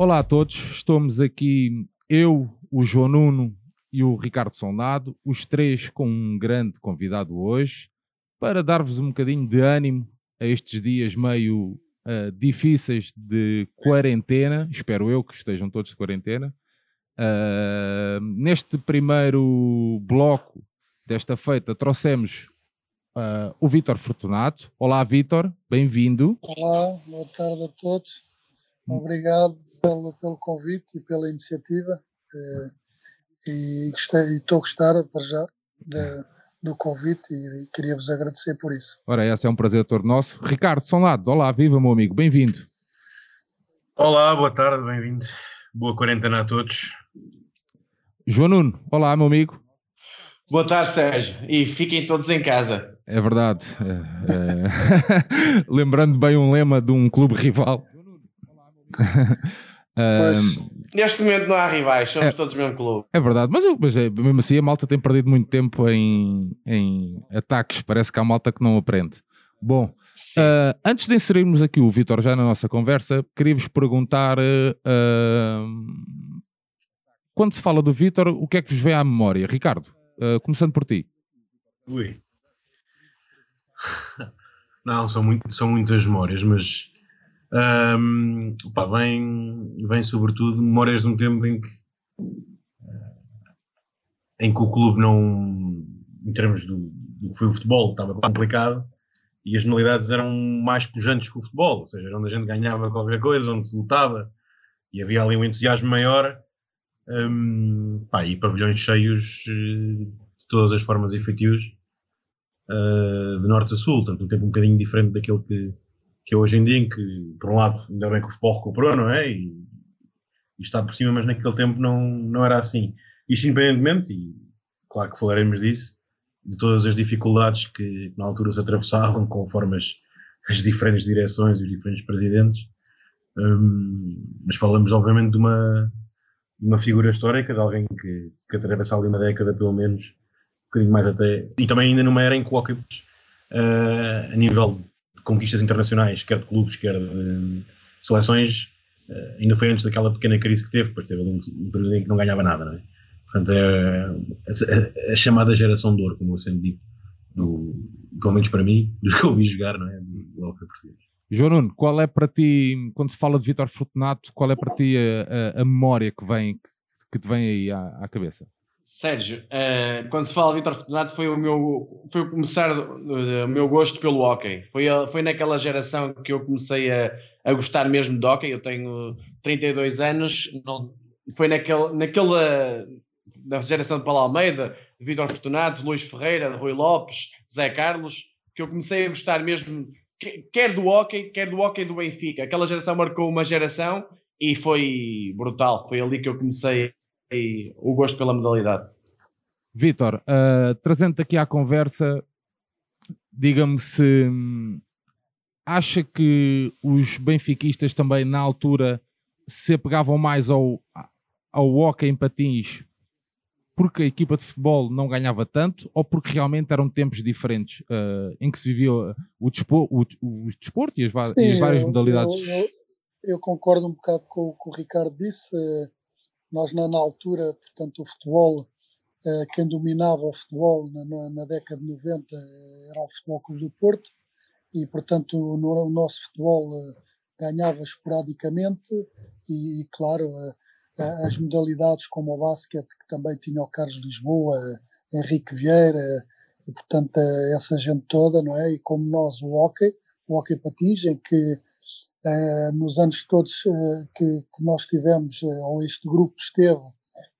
Olá a todos, estamos aqui eu, o João Nuno e o Ricardo Sondado, os três com um grande convidado hoje, para dar-vos um bocadinho de ânimo a estes dias meio uh, difíceis de quarentena, espero eu que estejam todos de quarentena. Uh, neste primeiro bloco desta feita trouxemos uh, o Vítor Fortunato. Olá Vítor, bem-vindo. Olá, boa tarde a todos. Obrigado pelo, pelo convite e pela iniciativa. Uh, e estou a gostar para já de, do convite e, e queria-vos agradecer por isso. Ora, esse é um prazer todo nosso. Ricardo Sonlado, olá, viva meu amigo, bem-vindo. Olá, boa tarde, bem-vindo. Boa quarentena a todos. João Nuno, olá, meu amigo. Boa tarde, Sérgio. E fiquem todos em casa. É verdade. É, é... Lembrando bem um lema de um clube rival. Neste momento não há rivais, somos é, todos o mesmo clube. É verdade, mas, eu, mas é, mesmo assim a malta tem perdido muito tempo em, em ataques. Parece que há malta que não aprende. Bom, uh, antes de inserirmos aqui o Vitor já na nossa conversa, queria-vos perguntar: uh, quando se fala do Vitor, o que é que vos vem à memória? Ricardo, uh, começando por ti. Ui. Não, são, muito, são muitas memórias, mas um, pá, vem, vem sobretudo memórias de um tempo em que, em que o clube não, em termos do, do que foi o futebol, estava complicado e as modalidades eram mais pujantes que o futebol, ou seja, onde a gente ganhava qualquer coisa, onde se lutava e havia ali um entusiasmo maior. Um, pá, e pavilhões cheios eh, de todas as formas e feitios uh, de norte a sul, portanto um tempo um bocadinho diferente daquele que, que é hoje em dia, em que, por um lado, ainda bem que o futebol recuperou, não é? E, e está por cima, mas naquele tempo não, não era assim. Isto independentemente, e claro que falaremos disso, de todas as dificuldades que na altura se atravessavam conforme as, as diferentes direções e os diferentes presidentes. Um, mas falamos, obviamente, de uma, de uma figura histórica, de alguém que, que atravessa ali uma década, pelo menos, um bocadinho mais até, e também ainda numa era em que o uh, a nível conquistas internacionais, quer de clubes, quer de seleções, eh, ainda foi antes daquela pequena crise que teve, depois teve um, um período em que não ganhava nada, não é? Portanto, é a, a, a chamada geração de ouro, como eu sempre digo, do, pelo menos para mim, dos que eu vi jogar, não é? Do, do português. João Nuno, qual é para ti, quando se fala de Vitor Fortunato, qual é para ti a, a, a memória que vem, que, que te vem aí à, à cabeça? Sérgio, uh, quando se fala de Vitor Fortunato foi o meu foi o começar o meu gosto pelo hockey. Foi, foi naquela geração que eu comecei a, a gostar mesmo de hockey. Eu tenho 32 anos, não, foi naquele, naquela na geração de Paulo Almeida, Vitor Fortunato, Luís Ferreira, Rui Lopes, Zé Carlos, que eu comecei a gostar mesmo quer do hockey, quer do hockey do Benfica. Aquela geração marcou uma geração e foi brutal. Foi ali que eu comecei e o gosto pela modalidade. Vitor, uh, trazendo aqui à conversa, diga-me se hum, acha que os benfiquistas também na altura se apegavam mais ao, ao hockey em patins porque a equipa de futebol não ganhava tanto ou porque realmente eram tempos diferentes uh, em que se vivia o, dispor, o, o desporto e as, Sim, e as várias eu, modalidades? Eu, eu, eu, concordo um bocado com o que o Ricardo disse. Uh, nós, na, na altura, portanto, o futebol, eh, quem dominava o futebol na, na, na, década de 90 eh, era o Futebol Clube do Porto e, portanto, no, o nosso futebol eh, ganhava esporadicamente e, e claro, as modalidades como o basquete, que também tinha o Carlos Lisboa, Henrique Vieira, e, portanto, essa gente toda, não é? E como nós, o hockey, o hockey patins, em que nos anos todos uh, que, que, nós tivemos, uh, ou este grupo esteve,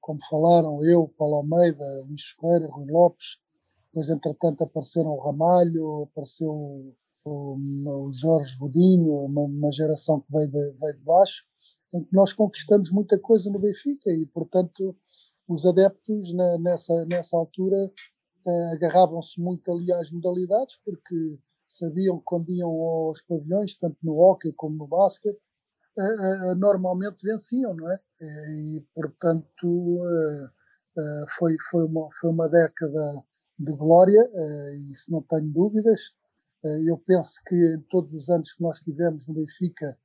como falaram, eu, Paulo Almeida, Luís Ferreira, Rui Lopes, depois entretanto apareceram o Ramalho, apareceu o, o, o Jorge Godinho, uma, uma, geração que veio de, veio de baixo, em que nós conquistamos muita coisa no Benfica e, portanto, os adeptos na, nessa, nessa altura agarravam-se muito ali às modalidades, porque sabiam que quando iam aos pavilhões, tanto no hóquei como no basquete, normalmente venciam, não é? E, portanto, foi, foi, uma, foi uma década de glória, isso não tenho dúvidas. eu penso que em todos os anos que nós tivemos no Benfica,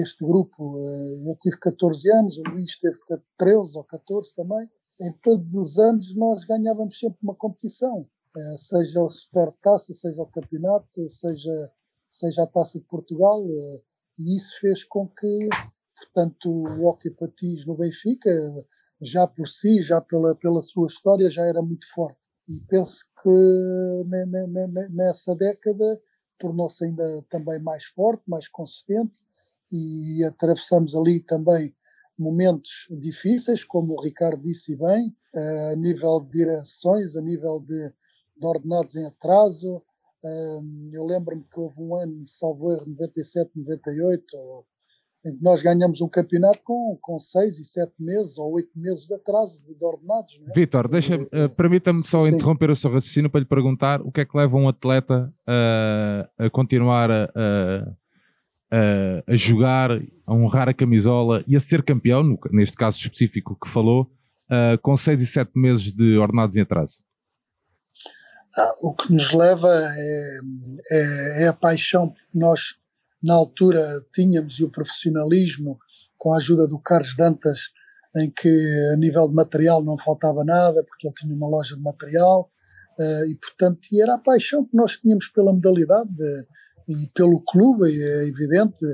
este grupo, eu tive 14 anos, o Luís teve 13 ou 14 também. Em todos os anos nós ganhávamos sempre uma competição, seja o Supertaça, seja o campeonato, seja, seja a Taça de Portugal, e isso fez com que portanto o Hockey Patins no Benfica já por si, já pela, pela sua história já era muito forte. E penso que nessa década tornou-se ainda também mais forte, mais consistente e atravessamos ali também momentos difíceis, como o Ricardo disse bem, a nível de direções, a nível de, de ordenados em atraso. Eu lembro-me que houve um ano, salvo erro, 97, 98, em que nós ganhamos um campeonato com, com seis e sete meses ou oito meses de atraso de, ordenados. É? Vitor, uh, permita-me só sim. interromper o seu raciocínio para lhe perguntar o que é que leva um atleta uh, a continuar a, a, a, jogar, a honrar a camisola e a ser campeão, no, neste caso específico que falou, uh, com seis e sete meses de ordenados em atraso. Ah, o que nos leva é, é, é a paixão que nós na altura tínhamos e o profissionalismo, com a ajuda do Carlos Dantas, em que a nível de material não faltava nada, porque ele tinha uma loja de material, uh, e portanto e era a paixão que nós tínhamos pela modalidade de, e pelo clube, é evidente,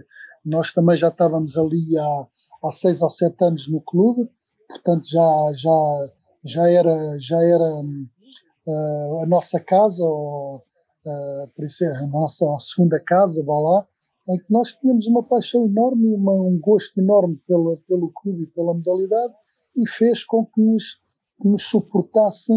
nós também já estávamos ali há, há seis ou sete anos no clube, portanto já, já, já era, já era uh, a nossa casa, ou, uh, por isso é a nossa a segunda casa, vá lá, em que nós tínhamos uma paixão enorme, uma, um gosto enorme pela, pelo clube e pela modalidade e fez com que nos, que nos suportasse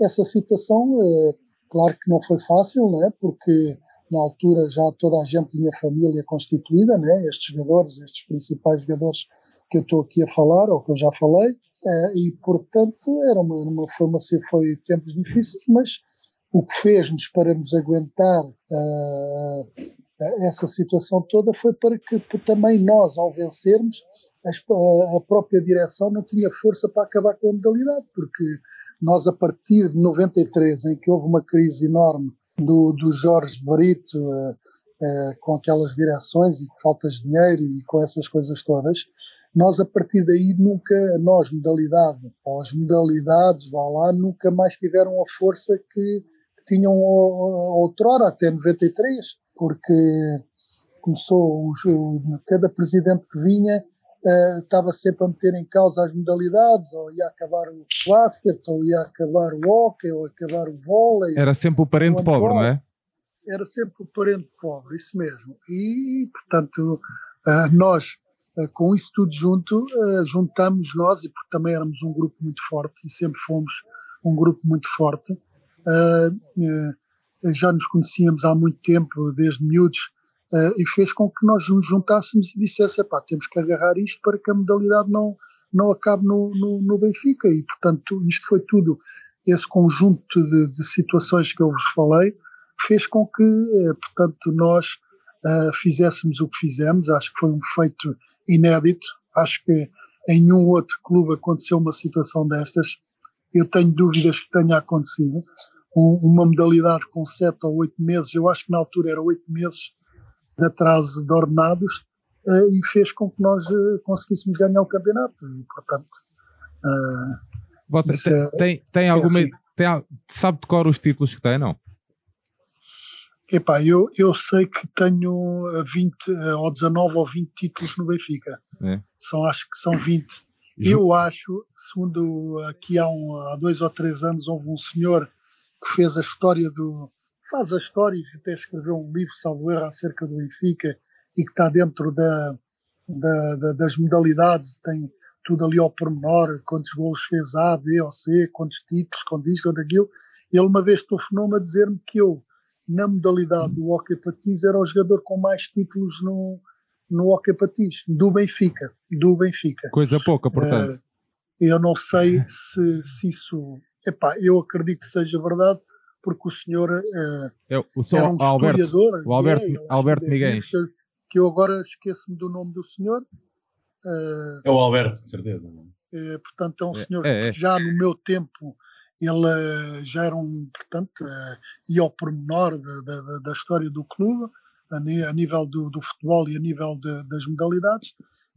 essa situação. É, claro que não foi fácil, né? porque na altura já toda a gente tinha família constituída, né? estes jogadores, estes principais jogadores que eu estou aqui a falar, ou que eu já falei, é, e portanto era uma, uma, foi, foi tempos difíceis, mas o que fez-nos para nos aguentar uh, essa situação toda foi para que também nós, ao vencermos, a própria direção não tinha força para acabar com a modalidade, porque nós, a partir de 93, em que houve uma crise enorme do, do Jorge Brito, uh, uh, com aquelas direções e faltas de dinheiro e com essas coisas todas, nós, a partir daí, nunca, nós, modalidade, ou as modalidades, vá lá, nunca mais tiveram a força que, que tinham outrora, até 93 porque começou o, cada presidente que vinha uh, estava sempre a meter em causa as modalidades, ou ia acabar o basquete, ou ia acabar o hockey, ou acabar o vôlei. Era sempre o parente pobre, não é? Era sempre o parente pobre, isso mesmo. E, portanto, uh, nós, com isso tudo junto, juntamos nós, e porque também éramos um grupo muito forte, e sempre fomos um grupo muito forte, já nos conhecíamos há muito tempo, desde miúdos, e fez com que nós nos juntássemos e dissesse, pá, temos que agarrar isto para que a modalidade não, não acabe no, no, no Benfica. E, portanto, isto foi tudo, esse conjunto de, de situações que eu vos falei, fez com que, portanto, nós uh, fizéssemos o que fizemos. Acho que foi um feito inédito. Acho que em nenhum outro clube aconteceu uma situação destas. Eu tenho dúvidas que tenha acontecido um, uma modalidade com sete ou oito meses, eu acho que na altura era oito meses de atraso de ordenados, uh, e fez com que nós uh, conseguíssemos ganhar o campeonato. E, portanto. Uh, Você tem, é, tem, tem é alguma. Assim. Tem, sabe de cor os títulos que tem, não? Epá, eu, eu sei que tenho 20 ou 19 ou 20 títulos no Benfica. É. São, acho que são 20. Eu acho, segundo aqui há, um, há dois ou três anos, houve um senhor que fez a história do. faz a história e até escreveu um livro, salvo erro, acerca do Benfica e que está dentro da, da, da, das modalidades, tem tudo ali ao pormenor, quantos gols fez A, B ou C, quantos títulos, quanto isto ou daquilo. Ele uma vez telefonou-me a dizer-me que eu, na modalidade do hockey patins, era o jogador com mais títulos no, no hockey patins, do Benfica, do Benfica. Coisa pouca, portanto. Uh, eu não sei se, se isso Epá, eu acredito que seja verdade, porque o senhor uh, é, o senhor era um Alberto, historiador. O Alberto, é, Alberto Miguel. Que eu agora esqueço-me do nome do senhor. Uh, é o Alberto, de certeza. Uh, portanto, é um é, senhor é, é, que já no meu tempo ele já era um, portanto, uh, ia ao pormenor da, da, da, história do clube. a, nível do, do, futebol e a nível de, das modalidades.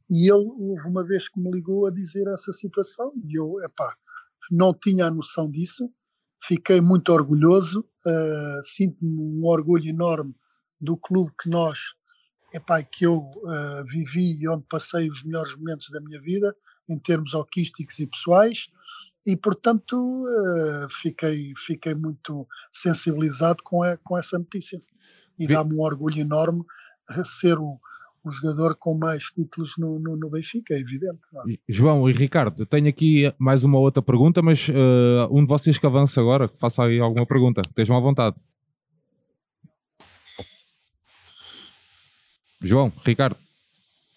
E ele houve uma vez que me ligou a dizer essa situação e eu, epá, não tinha a noção disso, fiquei muito orgulhoso, uh, sinto-me um orgulho enorme do clube que nós, epá, que eu uh, vivi e onde passei os melhores momentos da minha vida, em termos hoquísticos e pessoais, e portanto uh, fiquei, fiquei muito sensibilizado com, a, com essa notícia. E dá-me um orgulho enorme ser o, o jogador com mais títulos no, no, no Benfica, é evidente. É? João e Ricardo, tenho aqui mais uma outra pergunta, mas uh, um de vocês que avança agora, que faça aí alguma pergunta, estejam à vontade. João, Ricardo.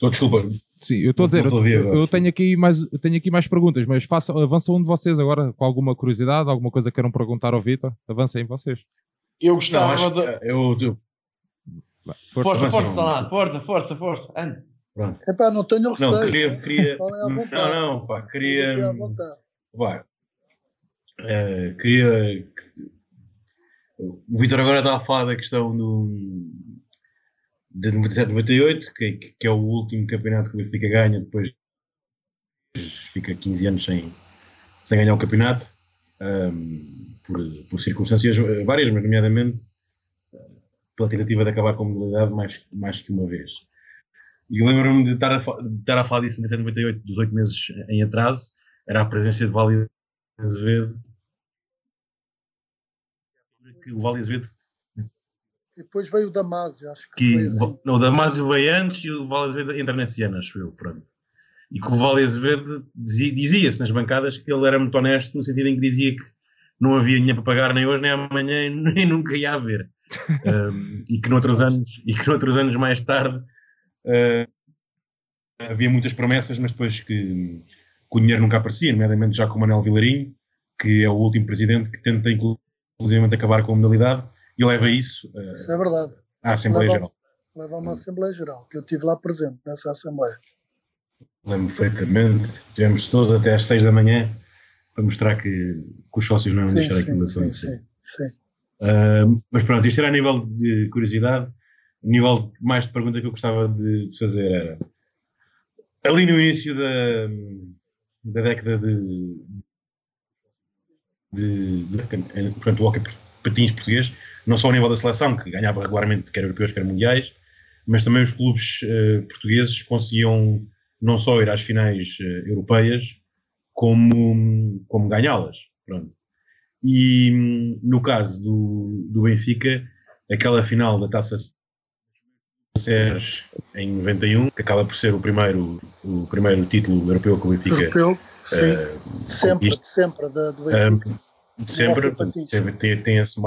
Oh, desculpa. Sim, eu estou a dizer, eu, eu, tenho, aqui mais, tenho aqui mais perguntas, mas faça, avança um de vocês agora com alguma curiosidade, alguma coisa que queiram perguntar ao Vitor, avancem vocês. Eu gostava Não, de... Eu, eu, Força, força, força, força, força, força, força. Anda. Pronto. Epá, não tenho receio. Não, queria. queria não, não, pá, queria. Pá, uh, queria. O Vitor agora está a falar da questão do. De 97, 98, que, que é o último campeonato que o Benfica ganha, depois fica 15 anos sem, sem ganhar o campeonato, um, por, por circunstâncias várias, mas nomeadamente pela tentativa de acabar com a modalidade mais, mais que uma vez. E lembro-me de estar a, de estar a falar disso em 1998, dos oito meses em atraso, era a presença de Vale Azevedo. Que o Vale Azevedo. Depois veio o Damásio, acho que. que assim. Não, o Damásio veio antes e o Vale Azevedo entra nesse ano, acho eu. Pronto. E que o Vale Azevedo dizia-se nas bancadas que ele era muito honesto, no sentido em que dizia que não havia dinheiro para pagar nem hoje nem amanhã nem nunca ia haver um, e que noutros anos e que noutros anos mais tarde uh, havia muitas promessas, mas depois que, que, o dinheiro nunca aparecia, nomeadamente já com o Manuel Vilarinho, que é o último presidente que tenta inclusivamente acabar com a modalidade e leva isso, uh, isso é verdade. à Assembleia Geral. Leva a uma Assembleia Geral, que eu estive lá presente nessa Assembleia. Lembro perfeitamente, tivemos todos até às seis da manhã para mostrar que, que os sócios não iam deixar aquilo a sim, sim, sim. Uh, mas pronto, isto era a nível de curiosidade. A nível mais de pergunta que eu gostava de fazer era ali no início da, da década de, de, de portanto, o hockey patins português, não só ao nível da seleção, que ganhava regularmente quer europeus, quer mundiais, mas também os clubes uh, portugueses conseguiam não só ir às finais uh, europeias, como, como ganhá-las. Pronto. E no caso do, do Benfica, aquela final da Taça Seres em 91, que acaba por ser o primeiro, o primeiro título europeu que o Benfica. Europeu, sim. Uh, sempre, sempre, da, do Benfica. De sempre, tem, tem, esse,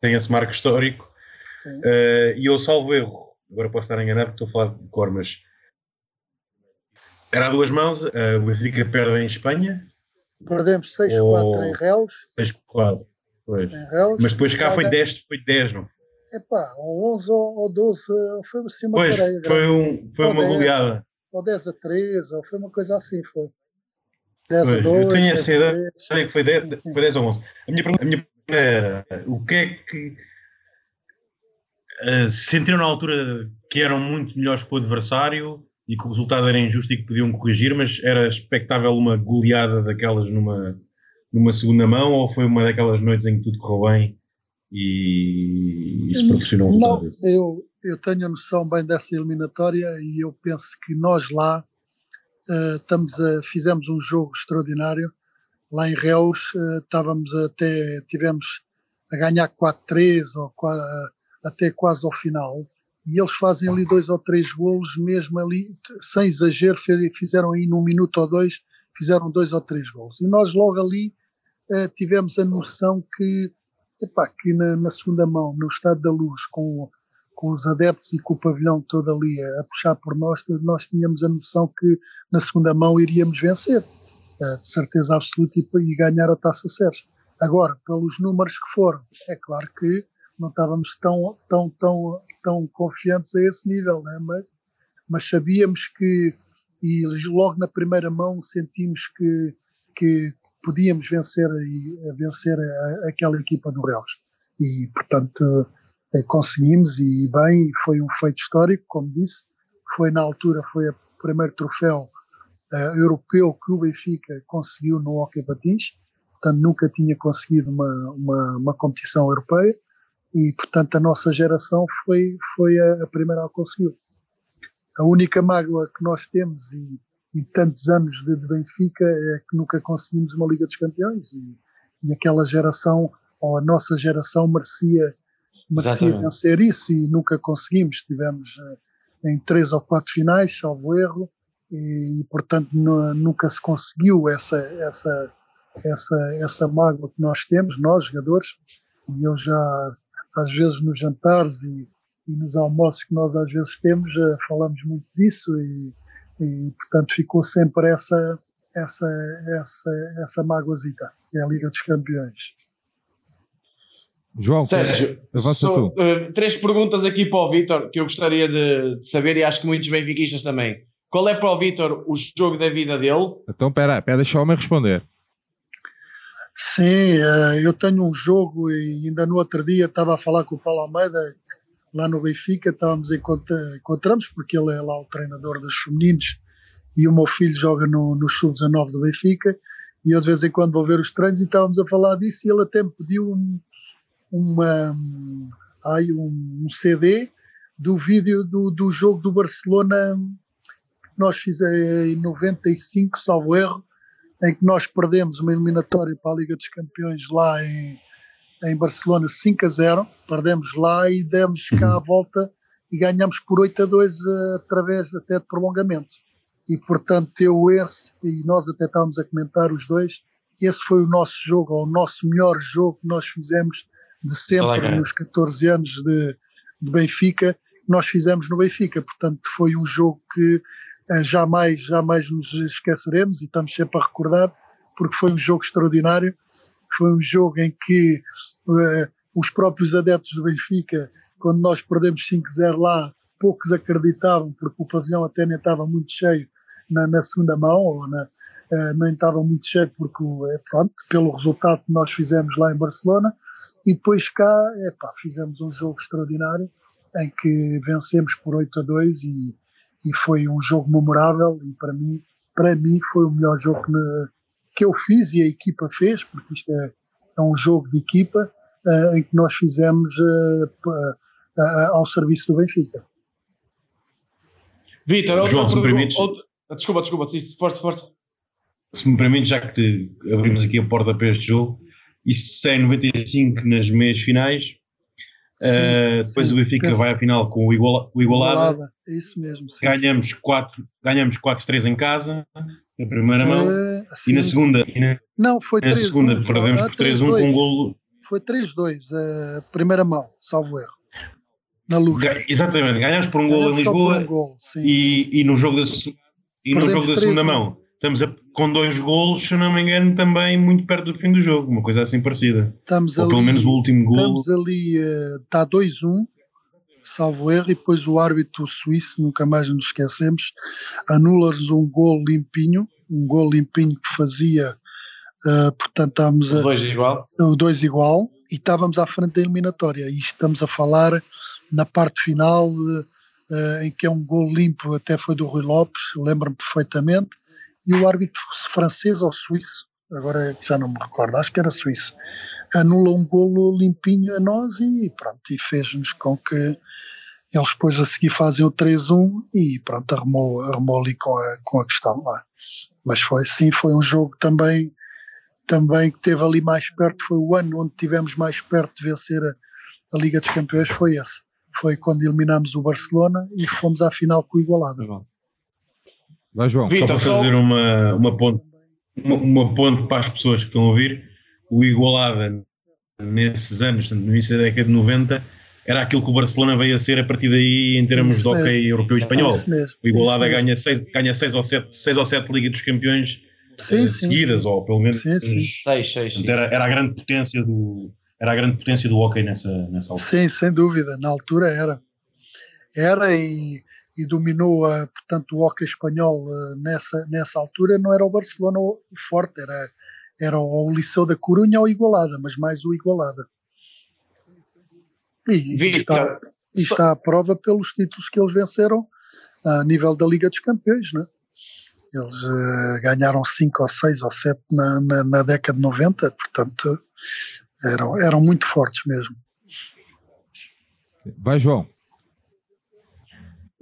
tem esse marco histórico. Uh, e eu salvo erro, agora posso estar enganado, estou a falar de cor, mas era a duas mãos, o Benfica perde em Espanha, Perdemos 6-4 oh, em Reus. 6-4, pois. Mas depois cá foi 10, foi 10, não? Epá, ou 11 ou 12, foi assim uma pois, foi, um, foi uma 10, goleada. Ou 10 a 13, ou foi uma coisa assim, foi. 10 pois, a 2. Eu tenho essa ideia que foi 10, foi 10 ou 11. A minha pergunta, a minha pergunta era, o que é que uh, sentiram na altura que eram muito melhores que o adversário e que o resultado era injusto e que podiam corrigir, mas era expectável uma goleada daquelas numa, numa segunda mão ou foi uma daquelas noites em que tudo correu bem e isso proporcionou um? Não, eu, eu tenho a noção bem dessa eliminatória e eu penso que nós lá uh, estamos a, fizemos um jogo extraordinário. Lá em Reus uh, estávamos até, tivemos a ganhar 4-3 ou até quase ao final e eles fazem ali dois ou três golos, mesmo ali, sem exagero, fizeram aí num minuto ou dois, fizeram dois ou três golos. E nós logo ali uh, tivemos a noção que, epá, que na, na, segunda mão, no estado da luz, com, com os adeptos e com o pavilhão todo ali a, puxar por nós, nós tínhamos a noção que na segunda mão iríamos vencer, uh, de certeza absoluta, e, e ganhar a taça Sérgio. Agora, pelos números que foram, é claro que não estávamos tão, tão, tão, tão confiantes a esse nível, né? mas, mas sabíamos que, e logo na primeira mão sentimos que, que podíamos vencer, vencer a, aquela equipa do Reus. E, portanto, conseguimos e bem, foi um feito histórico, como disse, foi na altura, foi o primeiro troféu uh, europeu que o Benfica conseguiu no Hockey Patins, portanto nunca tinha conseguido uma, uma, uma, competição europeia. E portanto a nossa geração foi, foi a, a primeira a conseguir. A única mágoa que nós temos e, e tantos anos de, de, Benfica é que nunca conseguimos uma Liga dos Campeões. E, e aquela geração, ou a nossa geração merecia, merecia vencer isso e nunca conseguimos. Tivemos uh, em três ou quatro finais, salvo erro, e, portanto nunca se conseguiu essa, essa, essa, essa mágoa que nós temos, nós jogadores, e eu já às vezes nos jantares e, e nos almoços que nós às vezes temos, uh, falamos muito disso e, e portanto ficou sempre essa, essa, essa, essa mágoazita, é a Liga dos Campeões. João, Sérgio, avança tu. Uh, três perguntas aqui para o Vitor que eu gostaria de, de, saber e acho que muitos benfiquistas também. Qual é para o Vitor o jogo da vida dele? Então, espera, espera, deixa o homem responder. Sim, eh, eu tenho um jogo e ainda no outro dia estava a falar com o Paulo Almeida lá no Benfica, estávamos encontramos porque ele é lá o treinador dos femininos e o meu filho joga no, no Sub-19 do Benfica e eu de vez em quando vou ver os treinos e estávamos a falar disso e ele até me pediu um, uma, ai, um, um CD do vídeo do, do jogo do Barcelona nós fizemos em 95, salvo erro, em que nós perdemos uma eliminatória para a Liga dos Campeões lá em, em Barcelona 5 a 0, perdemos lá e demos cá a uhum. volta e ganhamos por 8 a 2 uh, através até de prolongamento. E portanto eu esse, e nós até estávamos a comentar os dois, esse foi o nosso jogo, ou o nosso melhor jogo que nós fizemos de sempre nos 14 anos de, de Benfica, nós fizemos no Benfica. Portanto, foi um jogo que eh, jamais, jamais nos esqueceremos e estamos sempre a recordar, porque foi um jogo extraordinário. Foi um jogo em que uh, os próprios adeptos do Benfica, quando nós perdemos 5-0 lá, poucos acreditavam, porque o pavilhão até nem estava muito cheio na, na segunda mão, ou na, uh, nem estava muito cheio, porque, pronto, pelo resultado que nós fizemos lá em Barcelona. E depois cá, epá, fizemos um jogo extraordinário, em que vencemos por 8 a 2 e, e foi um jogo memorável e para mim, para mim foi o melhor jogo que, me, que eu fiz e a equipa fez, porque isto é, é um jogo de equipa uh, em que nós fizemos uh, uh, ao serviço do Benfica. Vitor, João, se me permites... Outra... Desculpa, desculpa, forte, forte. Se me permites, já que abrimos aqui a porta para este jogo, e se é 95 nas meias finais, uh, depois sim, o Benfica penso. vai à final com o, igual, o Igualada. Igualada. É isso mesmo. Sim, ganhamos 4 ganhamos 4-3 em casa, na primeira mão, uh, e na segunda. E na, não, foi 3 Na segunda perdemos por 3-1 com um golo. Foi 3-2, uh, primeira mão, salvo erro. Na luz. Exatamente, ganhamos por um golo em Lisboa um golo, e, e no jogo da, e no jogo da segunda mão estamos a, com dois golos, se eu não me engano, também muito perto do fim do jogo, uma coisa assim parecida. Estamos Ou ali, pelo menos o último golo. Estamos ali, está uh, 2-1, salvo erro, e depois o árbitro suíço, nunca mais nos esquecemos, anula-nos um gol limpinho, um gol limpinho que fazia, uh, portanto estávamos a... O 2 igual. O 2 igual, e estávamos à frente da eliminatória, e estamos a falar na parte final... Uh, em que é um gol limpo, até foi do Rui Lopes, lembro-me perfeitamente, e o árbitro francês ou suíço, agora já não me recordo, acho que era suíço, anula um golo limpinho a nós e pronto, e fez-nos com que eles depois a seguir fazem o 3-1 e pronto, arrumou, arrumou ali com a, com a questão lá. Mas foi sim, foi um jogo também, também que teve ali mais perto, foi o ano onde tivemos mais perto de vencer a, a Liga dos Campeões, foi esse. Foi quando eliminámos o Barcelona e fomos à final com o Igualada. Vai, João. Vitor, só para fazer uma, uma, ponte, uma, uma ponte para as pessoas que estão a ouvir, o Igualada, nesses anos, no início da década de 90, era aquilo que o Barcelona veio a ser a partir daí em termos isso de hockey europeu e espanhol. O Igualada ganha 6 ganha seis ou 7 seis ou sete Liga dos Campeões sim, uh, seguidas, sim, ou pelo menos 6, 6. Era, era a grande potência do era a grande potência do hockey nessa, nessa altura. Sim, sem dúvida, na altura era. Era e e dominou, a, portanto, o hockey espanhol eh, nessa, nessa altura, não era o Barcelona o forte, era, era o Liceu da Corunha ou Igualada, mas mais o Igualada. E, e está, e está à prova pelos títulos que eles venceram a nível da Liga dos Campeões, né? Eles uh, ganharam 5 ou 6 ou 7 na, na, na, década de 90, portanto eram, eram muito fortes mesmo. Vai, João.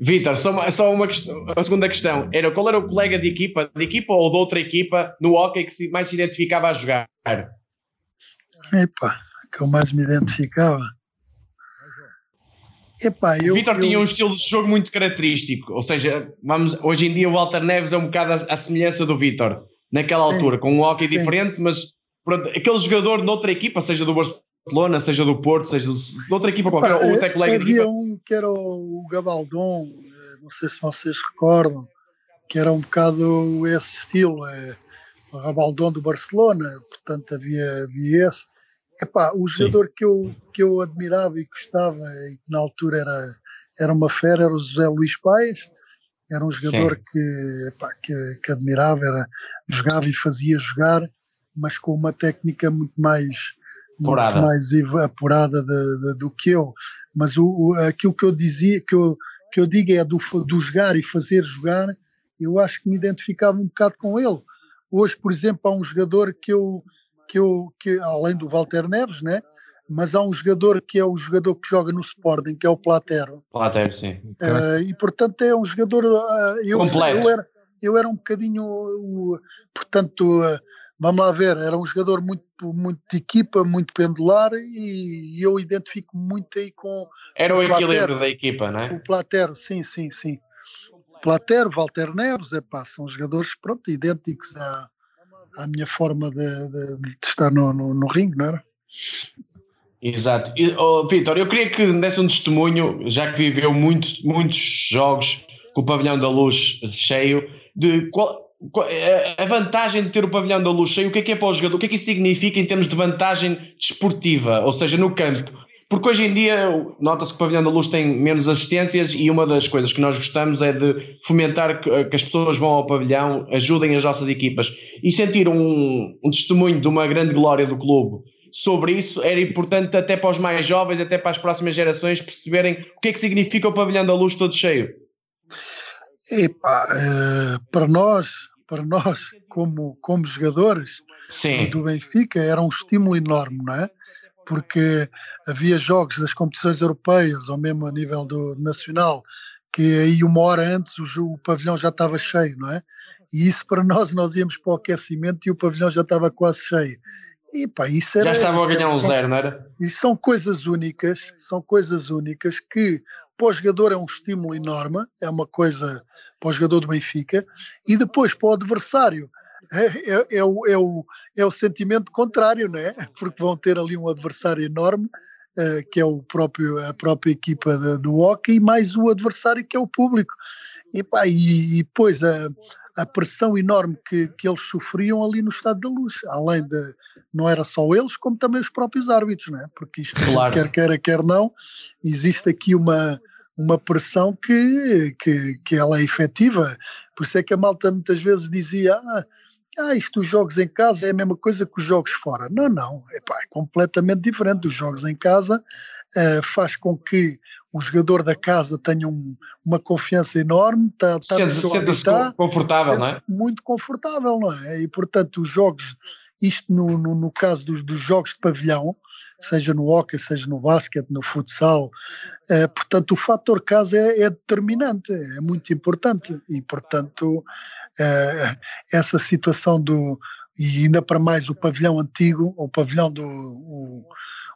Vitor, só, uma, só uma questão, a segunda questão era qual era o colega de equipa, de equipa ou de outra equipa no hockey que se, mais se identificava a jogar? Epa, que eu mais me identificava. Epá, eu, o Vitor eu... tinha um estilo de jogo muito característico, ou seja, vamos, hoje em dia o Walter Neves é um bocado a, a semelhança do Vitor, naquela altura, com um hockey sim. diferente, mas pronto, aquele jogador de outra equipa, seja do Barcelona, seja do Porto, seja de outra equipa qualquer, ou até colega havia de equipa. um que era o Gabaldon, eh, não sei se vocês recordam, que era um bocado esse estilo, é, o Gabaldon do Barcelona, portanto havia, havia esse. Epá, o jogador que eu, que eu admirava e gostava, e que na altura era, era uma fera, era o José Luís Paes. Era um jogador que, epá, que, que, admirava, era, jogava e fazia jogar, mas com uma técnica muito mais, apurada. mais apurada de, de, do que eu. Mas o, o, aquilo que eu dizia, que eu, que eu digo é do, do jogar e fazer jogar, eu acho que me identificava um bocado com ele. Hoje, por exemplo, há um jogador que eu, que eu, que, além do Walter Neves, né? mas há um jogador que é o jogador que joga no Sporting, que é o Platero. Platero, sim. Uh, e portanto é um jogador. Uh, eu, Completo. Eu era, eu era um bocadinho. Portanto, vamos lá ver, era um jogador muito, muito de equipa, muito pendular e, eu identifico muito aí com. Era o, o equilíbrio da equipa, não é? O Platero, sim, sim, sim. Platero, Walter Neves, é pá, são jogadores pronto, idênticos a à minha forma de, de, de estar no, no, no, ringue, não era? Exato. oh, Vitor, eu queria que desse um testemunho, já que viveu muitos, muitos jogos com o pavilhão da luz cheio, de qual, qual, a vantagem de ter o pavilhão da luz cheio, o que é que é para o jogador, o que é que isso significa em termos de vantagem desportiva, ou seja, no campo? Porque hoje em dia nota-se que o Pavilhão da Luz tem menos assistências e uma das coisas que nós gostamos é de fomentar que, que as pessoas vão ao pavilhão, ajudem as nossas equipas e sentir um, um testemunho de uma grande glória do clube sobre isso era importante até para os mais jovens, até para as próximas gerações perceberem o que é que significa o Pavilhão da Luz todo cheio. Epá, uh, para nós, para nós como, como jogadores Sim. do Benfica era um estímulo enorme, não é? porque havia jogos das competições europeias ou mesmo a nível do nacional que aí uma hora antes o, o pavilhão já estava cheio, não é? E isso para nós, nós íamos para o aquecimento e o pavilhão já estava quase cheio. E pá, isso era, já estava a ganhar um zero, não era? E são coisas únicas, são coisas únicas que para o jogador é um estímulo enorme, é uma coisa para o jogador do Benfica, e depois para o adversário é, é, é, o, é, o, é o sentimento contrário, não é? Porque vão ter ali um adversário enorme, uh, que é o próprio, a própria equipa de, do hockey, mais o adversário que é o público. E, pá, e, e depois a, a pressão enorme que, que eles sofriam ali no Estado da Luz, além de, não era só eles, como também os próprios árbitros, não é? Porque isto, claro. quer queira, quer não, existe aqui uma, uma pressão que, que, que ela é efetiva. Por isso é que a malta muitas vezes dizia: ah, ah, isto os jogos em casa é a mesma coisa que os jogos fora. Não, não, epá, é completamente diferente. Os jogos em casa uh, faz com que o jogador da casa tenha um, uma confiança enorme, está tá sente-se tá, confortável, não é? Muito confortável, não é? E portanto os jogos, isto no, no, no caso dos, dos jogos de pavilhão, seja no hockey, seja no basquete, no futsal. Eh, portanto, o fator casa é, é, determinante, é muito importante e, portanto, eh, essa situação do e ainda para mais o pavilhão antigo, o pavilhão do o,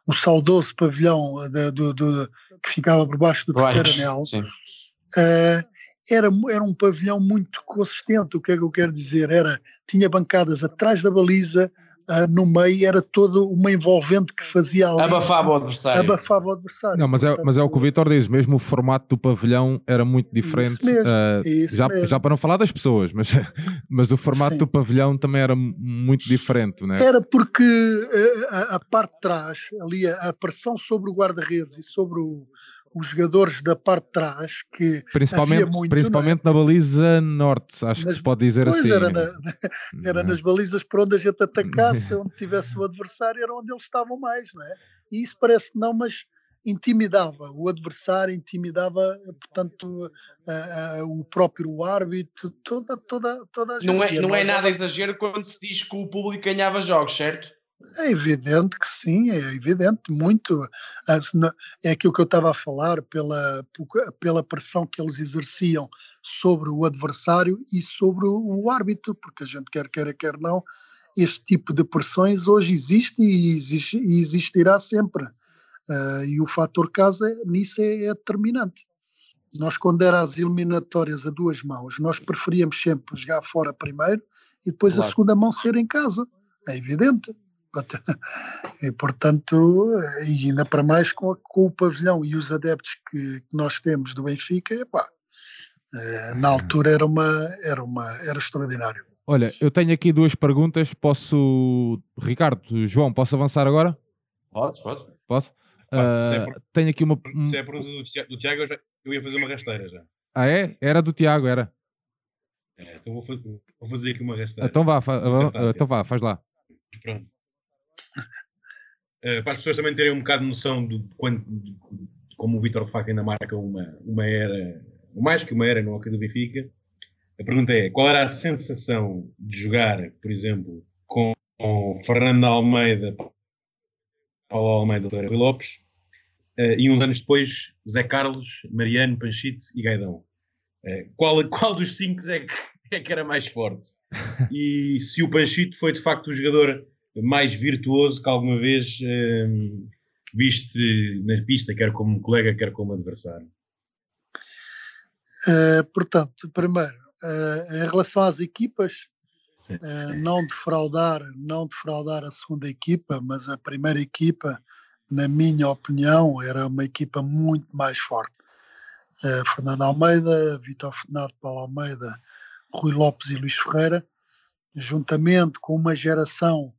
o saudoso pavilhão de, do, do, que ficava por baixo do terceiro anel, uh, era, era um pavilhão muito consistente. O que é que eu quero dizer? Era tinha bancadas atrás da baliza, uh, no meio era toda uma envolvente que fazia ali, abafava o adversário. Abafava o adversário. Não, mas é, mas é o que o Vitor diz, mesmo o formato do pavilhão era muito diferente. Isso mesmo, uh, isso já, mesmo. já para não falar das pessoas, mas, mas o formato Sim. do pavilhão também era muito diferente, não é? Era porque a, a, a parte de trás, ali a, a pressão sobre o guarda-redes e sobre o, os jogadores da parte de trás, que principalmente, muito, principalmente é? na baliza norte, acho nas, que se pode dizer pois assim. Era, na, era nas balizas por onde a gente atacasse, onde tivesse o adversário, era onde eles estavam mais, não é? E isso parece que não, mas intimidava o adversário, intimidava, portanto, uh, uh, o próprio árbitro, toda, toda, toda a gente. Não é, não é nada exagero quando se diz que o público ganhava jogos, certo? É evidente que sim, é evidente, muito. É aquilo que eu estava a falar, pela, pela pressão que eles exerciam sobre o adversário e sobre o árbitro, porque a gente quer queira, quer não, este tipo de pressões hoje existe e, existe, e existirá sempre. Uh, e o fator casa nisso é, é determinante. Nós, quando era as eliminatórias a duas mãos, nós preferíamos sempre jogar fora primeiro e depois claro. a segunda mão ser em casa. É evidente. E, portanto, e ainda para mais com, com o pavilhão e os adeptos que, que nós temos do Benfica, epá, eh, na altura era, uma, era, uma, era extraordinário. Olha, eu tenho aqui duas perguntas. Posso, Ricardo, João, posso avançar agora? Pode, pode. Posso? Uh, é tenho aqui uma. Se é a pergunta do, Tiago, eu, já, eu ia fazer uma rasteira já. Ah, é? Era do Tiago, era. É, então vou, fazer, vou fazer aqui uma rasteira. Então vá, fa, então vá, faz lá. Pronto. Uh, para as pessoas também terem um bocado de noção de, quando, de, de como o Vitor Faca ainda marca uma, uma era, mais que uma era no Hockey do Benfica, a pergunta é: qual era a sensação de jogar, por exemplo, com, com Fernando Almeida, Paulo Almeida e Rui Lopes, uh, e uns anos depois Zé Carlos, Mariano, Panchite e Gaidão? Uh, qual, qual dos cinco é que, é que era mais forte? E se o Panchito foi de facto o jogador mais virtuoso que alguma vez um, viste na pista, quer como colega, quer como adversário? Uh, portanto, primeiro, uh, em relação às equipas, uh, não defraudar, não defraudar a segunda equipa, mas a primeira equipa, na minha opinião, era uma equipa muito mais forte. Fernando Almeida, Vitor Fernando, Paulo Almeida, Rui Lopes e Luís Ferreira, juntamente com uma geração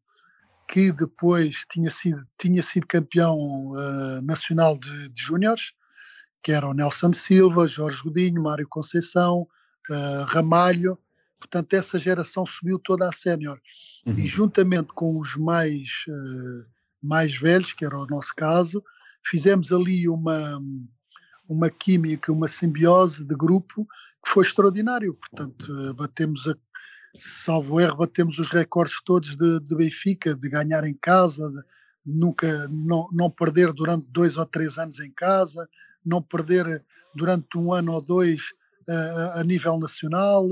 que depois tinha sido, tinha sido campeão uh, nacional de, de júniores, que era o Nelson Silva, Jorge Godinho, Mário Conceição, uh, Ramalho. Portanto, essa geração subiu toda a sénior. Uhum. E juntamente com os mais, uh, mais velhos, que era o nosso caso, fizemos ali uma, uma química, uma simbiose de grupo que foi extraordinário. Portanto, batemos a, salvo erro, batemos os recordes todos de, de Benfica, de ganhar em casa, de nunca não, não perder durante dois ou três anos em casa, não perder durante um ano ou dois uh, a nível nacional.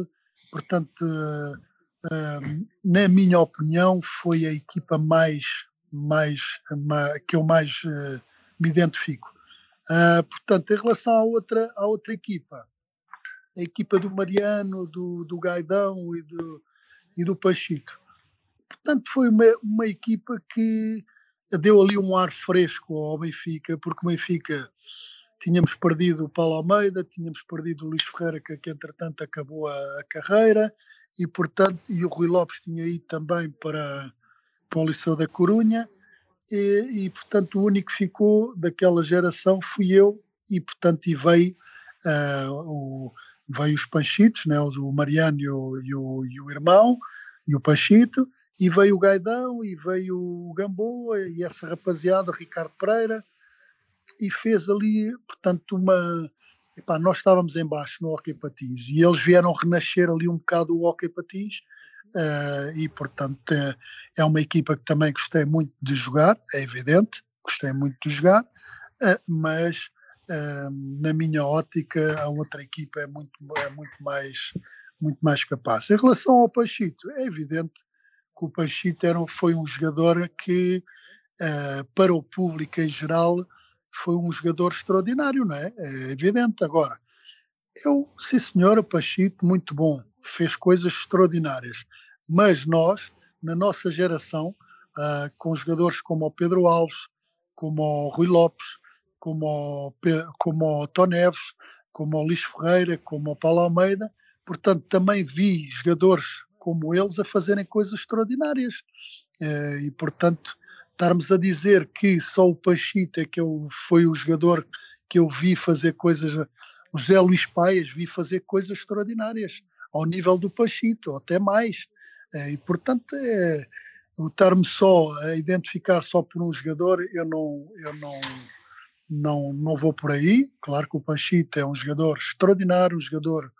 Portanto, uh, uh, na minha opinião, foi a equipa mais, mais, mais que eu mais me identifico. portanto, em relação à outra, à outra equipa, a equipa do Mariano, do, do Gaidão e do, e do Pachito. Portanto, foi uma, uma equipa que deu ali um ar fresco ao Benfica, porque o Benfica tínhamos perdido o Paulo Almeida, tínhamos perdido o Luís Ferreira, que, que entretanto acabou a, a, carreira, e portanto, e o Rui Lopes tinha ido também para, para o Liceu da Corunha, e, e portanto o único que ficou daquela geração fui eu, e portanto e veio uh, o, veio os Panchitos, né, o Mariano e o, e o, e o irmão, e o Panchito, e veio o Gaidão, e veio o Gamboa, e essa rapaziada, Ricardo Pereira, e fez ali, portanto, uma. Epá, nós estávamos embaixo no Hockey Patins e eles vieram renascer ali um bocado o Hockey Patins uh, e, portanto, é, é uma equipa que também gostei muito de jogar, é evidente, gostei muito de jogar, uh, mas na minha ótica, a outra equipa é muito, é muito, mais, muito mais capaz. Em relação ao Pachito, é evidente que o Pachito era, foi um jogador que, uh, para o público em geral, foi um jogador extraordinário, não é? É evidente. Agora, eu, sim o Pachito, muito bom, fez coisas extraordinárias, mas nós, na nossa geração, uh, com jogadores como o Pedro Alves, como o Rui Lopes, como o, como o Tó Neves, como o Luís Ferreira, como o Paulo Almeida. Portanto, também vi jogadores como eles a fazerem coisas extraordinárias. Eh, e, portanto, estarmos a dizer que só o Pachita, que eu, foi o jogador que eu vi fazer coisas, o Zé Luís Paias, vi fazer coisas extraordinárias, ao nível do Pachito, ou até mais. Eh, e, portanto, é, estar-me só a identificar só por um jogador, eu não, eu não, não, não vou por aí. Claro que o Panchito é um jogador extraordinário, um jogador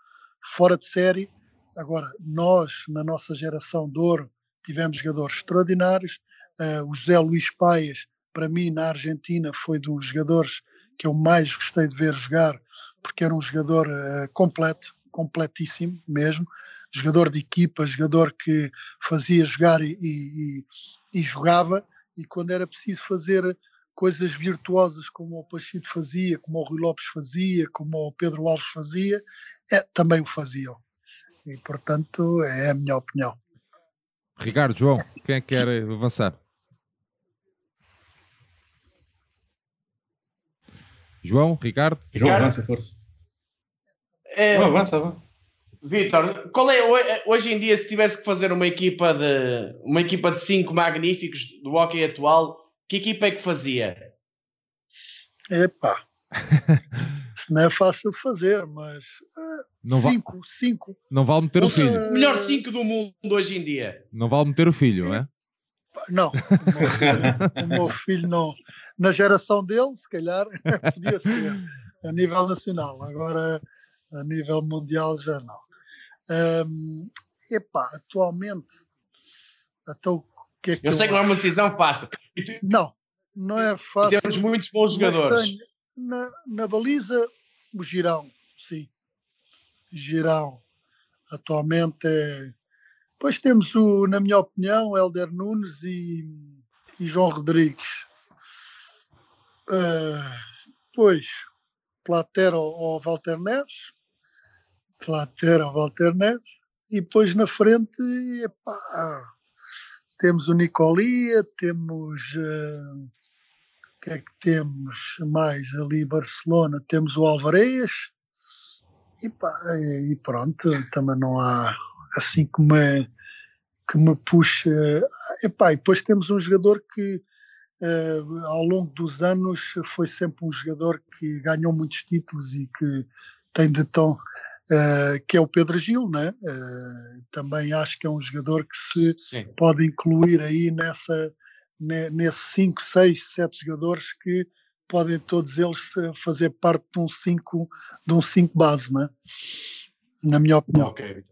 fora de série. Agora, nós, na nossa geração de ouro, tivemos jogadores extraordinários. Uh, o José Luís Paias, para mim, na Argentina, foi dos jogadores que eu mais gostei de ver jogar, porque era um jogador uh, completo, completíssimo mesmo. Jogador de equipa, jogador que fazia jogar e, e, e jogava, e quando era preciso fazer coisas virtuosas como o Pacheco fazia, como o Rui Lopes fazia, como o Pedro Alves fazia, é, também o faziam. E, portanto, é a minha opinião. Ricardo, João, quem é que quer avançar? João, Ricardo? João, avança, força. É, oh, avança, avança. Vitor, qual é hoje em dia se tivesse que fazer uma equipa de uma equipa de cinco magníficos do hockey atual, que equipa é que fazia? Epá, isso não é fácil fazer, mas uh, não cinco, va cinco. Não vale meter o, o filho. O melhor cinco do mundo hoje em dia. Não vale meter o filho, não é? Não, o meu, filho, o meu filho não. Na geração dele, se calhar, podia ser a nível nacional. Agora, a nível mundial, já não. Um, epá, atualmente, então, que é que eu, eu sei que não é uma decisão fácil. Tu... Não, não é fácil. temos muitos bons jogadores. na, na baliza, o Girão, sim. Girão. Atualmente é. Depois temos, o, na minha opinião, Helder Nunes e, e João Rodrigues. Uh, depois, Platero ou Walter Neves. Platero ou Walter Neves. E depois na frente, epá, temos o Nicolia, temos. Uh, que é que temos mais ali Barcelona? Temos o Alvarez e, pá, e pronto, também não há assim que me, que me puxa. E, pá, e depois temos um jogador que uh, ao longo dos anos foi sempre um jogador que ganhou muitos títulos e que tem de tão uh, que é o Pedro Gil, né? Uh, também acho que é um jogador que se Sim. pode incluir aí nessa nesses 5, 6, 7 jogadores que podem todos eles fazer parte de um 5 de um cinco base, né? na minha opinião. Okay.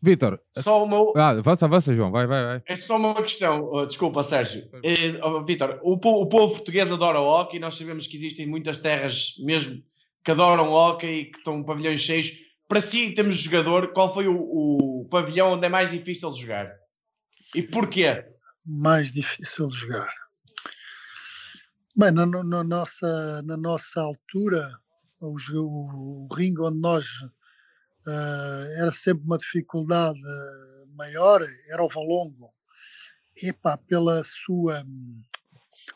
Vitor, só uma... ah, avança, avança, João, vai, vai, vai. É só uma questão, uh, desculpa, Sérgio. É, oh, Vitor, o, o, povo português adora o hockey, nós sabemos que existem muitas terras mesmo que adoram hockey e que estão pavilhões cheios. Para si, em termos de jogador, qual foi o, o pavilhão onde é mais difícil de jogar? E porquê? Mais difícil de jogar. Bem, na, na nossa, na nossa altura, o, o, o ringue onde nós uh, era sempre uma dificuldade maior, era o Valongo. Epá, pela sua,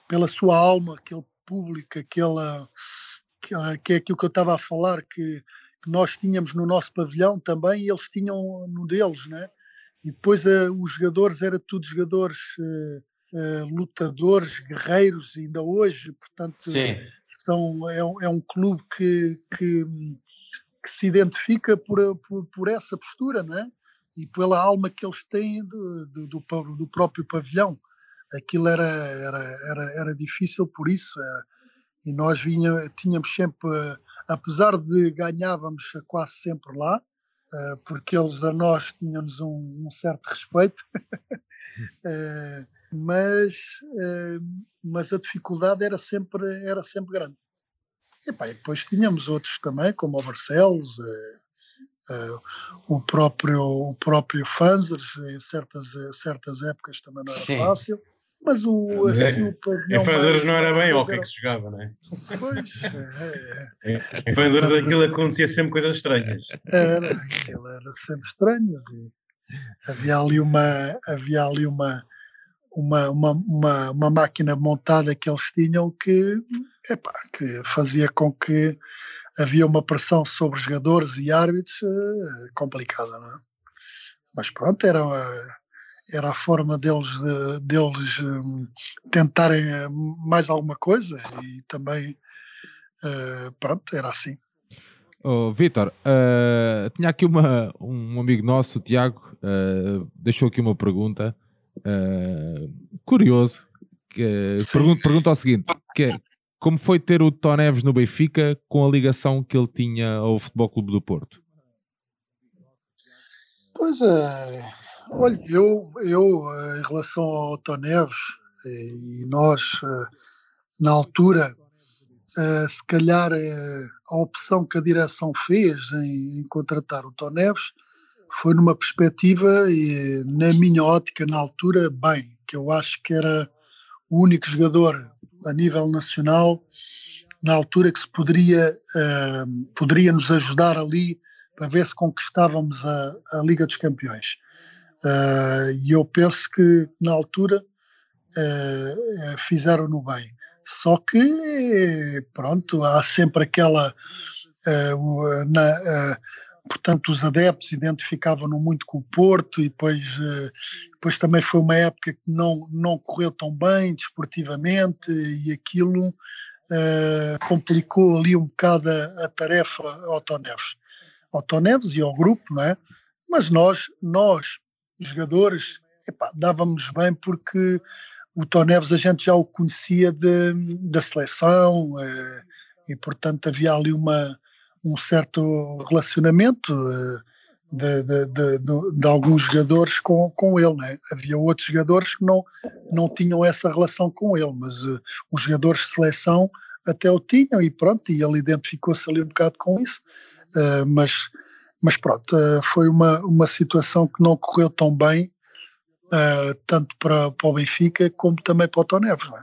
pela sua alma, aquele público, aquela, que é aquilo que eu estava a falar, que, que, nós tínhamos no nosso pavilhão também e eles tinham no deles, né? E depois uh, os jogadores eram tudo jogadores uh, uh, lutadores, guerreiros, ainda hoje, portanto, Sim. São, é, é um clube que, que que se identifica por, por, por, essa postura, né? E pela alma que eles têm do, do, do, próprio pavilhão. Aquilo era, era, era, era difícil por isso. É, e nós vinha, tínhamos sempre, apesar de ganhávamos quase sempre lá, é, porque eles a nós tínhamos um, um certo respeito, é, mas, é, mas a dificuldade era sempre, era sempre grande. E, pá, e depois tínhamos outros também, como o Barcelos, eh, eh, o próprio, o próprio Fanzers, em certas, eh, certas épocas também não era Sim. fácil. Mas o, assim, o pavilhão. Em Fanzers não era bem hockey que se jogava, não é? Pois, é, é. Em Fanzers aquilo acontecia sempre coisas estranhas. Era, aquilo era sempre estranho. havia ali uma. Havia ali uma uma, uma, uma, uma, máquina montada que eles tinham que, epá, que fazia com que havia uma pressão sobre jogadores e árbitros uh, complicada, não é? Mas pronto, era, era a forma deles, de, deles um, tentarem eh, mais alguma coisa e também, uh, pronto, era assim. Oh, Vitor, uh, tinha aqui uma, um amigo nosso, o Tiago, deixou aqui uma pergunta uh, curioso. Que, pergunto, pergunto ao seguinte: que é, como foi ter o Tó Neves no Benfica com a ligação que ele tinha ao Futebol Clube do Porto? Pois é, olha, eu, eu em relação ao Tó Neves e nós, na altura, se calhar a opção que a direção fez em, em contratar o Tó Neves foi numa perspectiva, e, na minha ótica, na altura, bem, que eu acho que era o único jogador a nível nacional na altura que se poderia, uh, poderia nos ajudar ali para ver se conquistávamos a, a Liga dos Campeões. Uh, e eu penso que na altura uh, fizeram-no bem. Só que, pronto, há sempre aquela. na, portanto, os adeptos identificavam-no muito com o Porto e depois, depois também foi uma época que não, não correu tão bem desportivamente e aquilo uh, complicou ali um bocado a, a tarefa ao Toneves ao Toneves e ao grupo, não é? Mas nós, nós jogadores, epá, dávamos bem porque o Toneves a gente já o conhecia de, da seleção eh, e, portanto, havia ali uma, um certo relacionamento eh, de, de, de, de, alguns jogadores com, com ele. Né? Havia outros jogadores que não, não tinham essa relação com ele, mas uh, os jogadores de seleção até o tinham e pronto, e ele identificou-se ali um bocado com isso. Uh, mas, mas pronto, uh, foi uma, uma situação que não correu tão bem, tanto para, para o Benfica como também para o Toneves. Não é?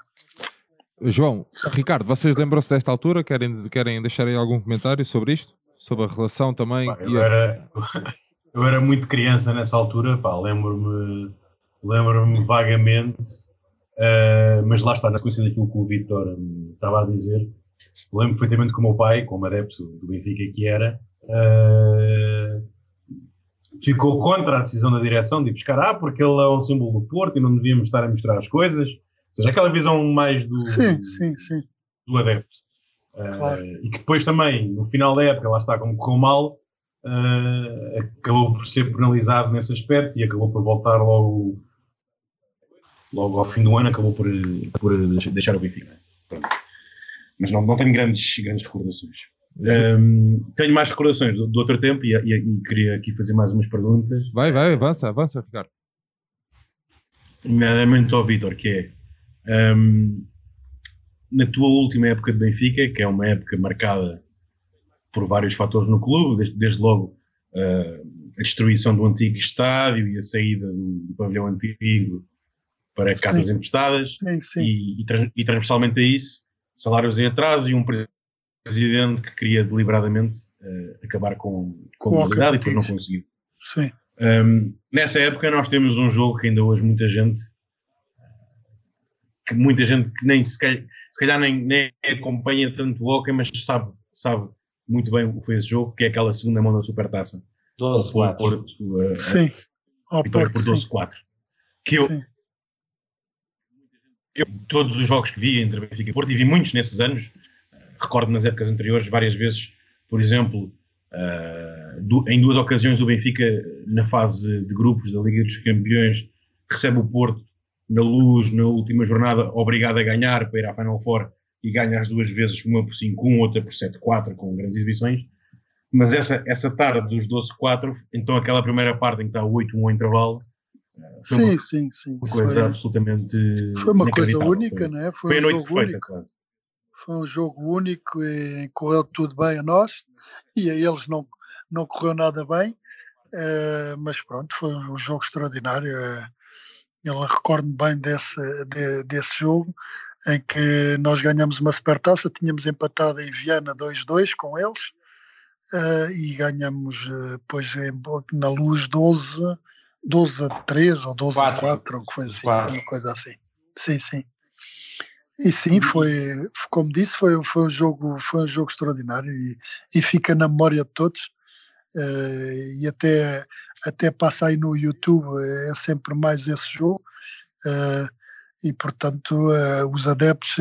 João, Ricardo, vocês lembram-se desta altura? Querem, querem deixar aí algum comentário sobre isto? Sobre a relação também? eu, era, eu era muito criança nessa altura, lembro-me lembro-me vagamente, uh, mas lá está, na sequência daquilo que o Vitor estava a dizer, lembro perfeitamente que o meu pai, como adepto do Benfica que era, uh, ficou contra a decisão da direção de buscar, ah, porque ele é um símbolo do Porto e não devíamos estar a mostrar as coisas. Ou seja, aquela visão mais do, sim, sim, sim. do adepto. Uh, claro. E que depois também, no final da época, lá está, como correu mal, uh, acabou por ser penalizado nesse aspecto e acabou por voltar logo, logo ao fim do ano, acabou por, por deixar o Benfica. Pronto mas não, não tenho grandes, grandes recordações. Um, tenho mais recordações do, do outro tempo e, e, e, queria aqui fazer mais umas perguntas. Vai, vai, avança, avança, Ricardo. Nomeadamente ao Vitor, que é um, na tua última época de Benfica, que é uma época marcada por vários fatores no clube, desde, desde logo uh, a destruição do antigo estádio e a saída do, do pavilhão antigo para casas sim. emprestadas sim, sim. E, e, e transversalmente a isso salários em atraso e um presidente que queria deliberadamente uh, acabar com, com a mobilidade e depois não conseguiu. Um, nessa época nós temos um jogo que ainda hoje muita gente que muita gente que nem se calhar, se calhar nem, nem acompanha tanto o hockey, mas sabe, sabe muito bem o que foi esse jogo, que é aquela segunda mão da supertaça. 12-4. Porto, uh, sim. Ao Porto, por 12-4. Que eu, sim eu, todos os jogos que vi entre Benfica e Porto, e vi muitos nesses anos, recordo nas épocas anteriores, várias vezes, por exemplo, uh, do, em duas ocasiões o Benfica, na fase de grupos da Liga dos Campeões, recebe o Porto na luz, na última jornada, obrigado a ganhar para ir à Final Four e ganha as duas vezes, uma por 5-1, outra por 7-4, com grandes exibições. Mas essa, essa tarde dos 12-4, então aquela primeira parte em que está o 8-1 ao intervalo, foi sim, uma, sim, sim. Uma coisa foi, absolutamente. Foi uma coisa única, foi, né? Foi, foi um a noite perfeita, único. quase. Foi um jogo único e correu tudo bem a nós e a eles não, não correu nada bem, uh, mas pronto, foi um jogo extraordinário. Uh, eu recordo-me bem desse, de, desse jogo em que nós ganhamos uma supertaça, tínhamos empatado em Viana 2-2 com eles uh, e ganhamos depois na luz 12 12 a 3 ou 12 4. a 4, ou coisa assim, uma coisa assim. Sim, sim. E sim, foi, como disse, foi, foi, um, jogo, foi um jogo extraordinário e, e fica na memória de todos. Uh, e até, até passa aí no YouTube, é sempre mais esse jogo. Uh, e portanto, uh, os adeptos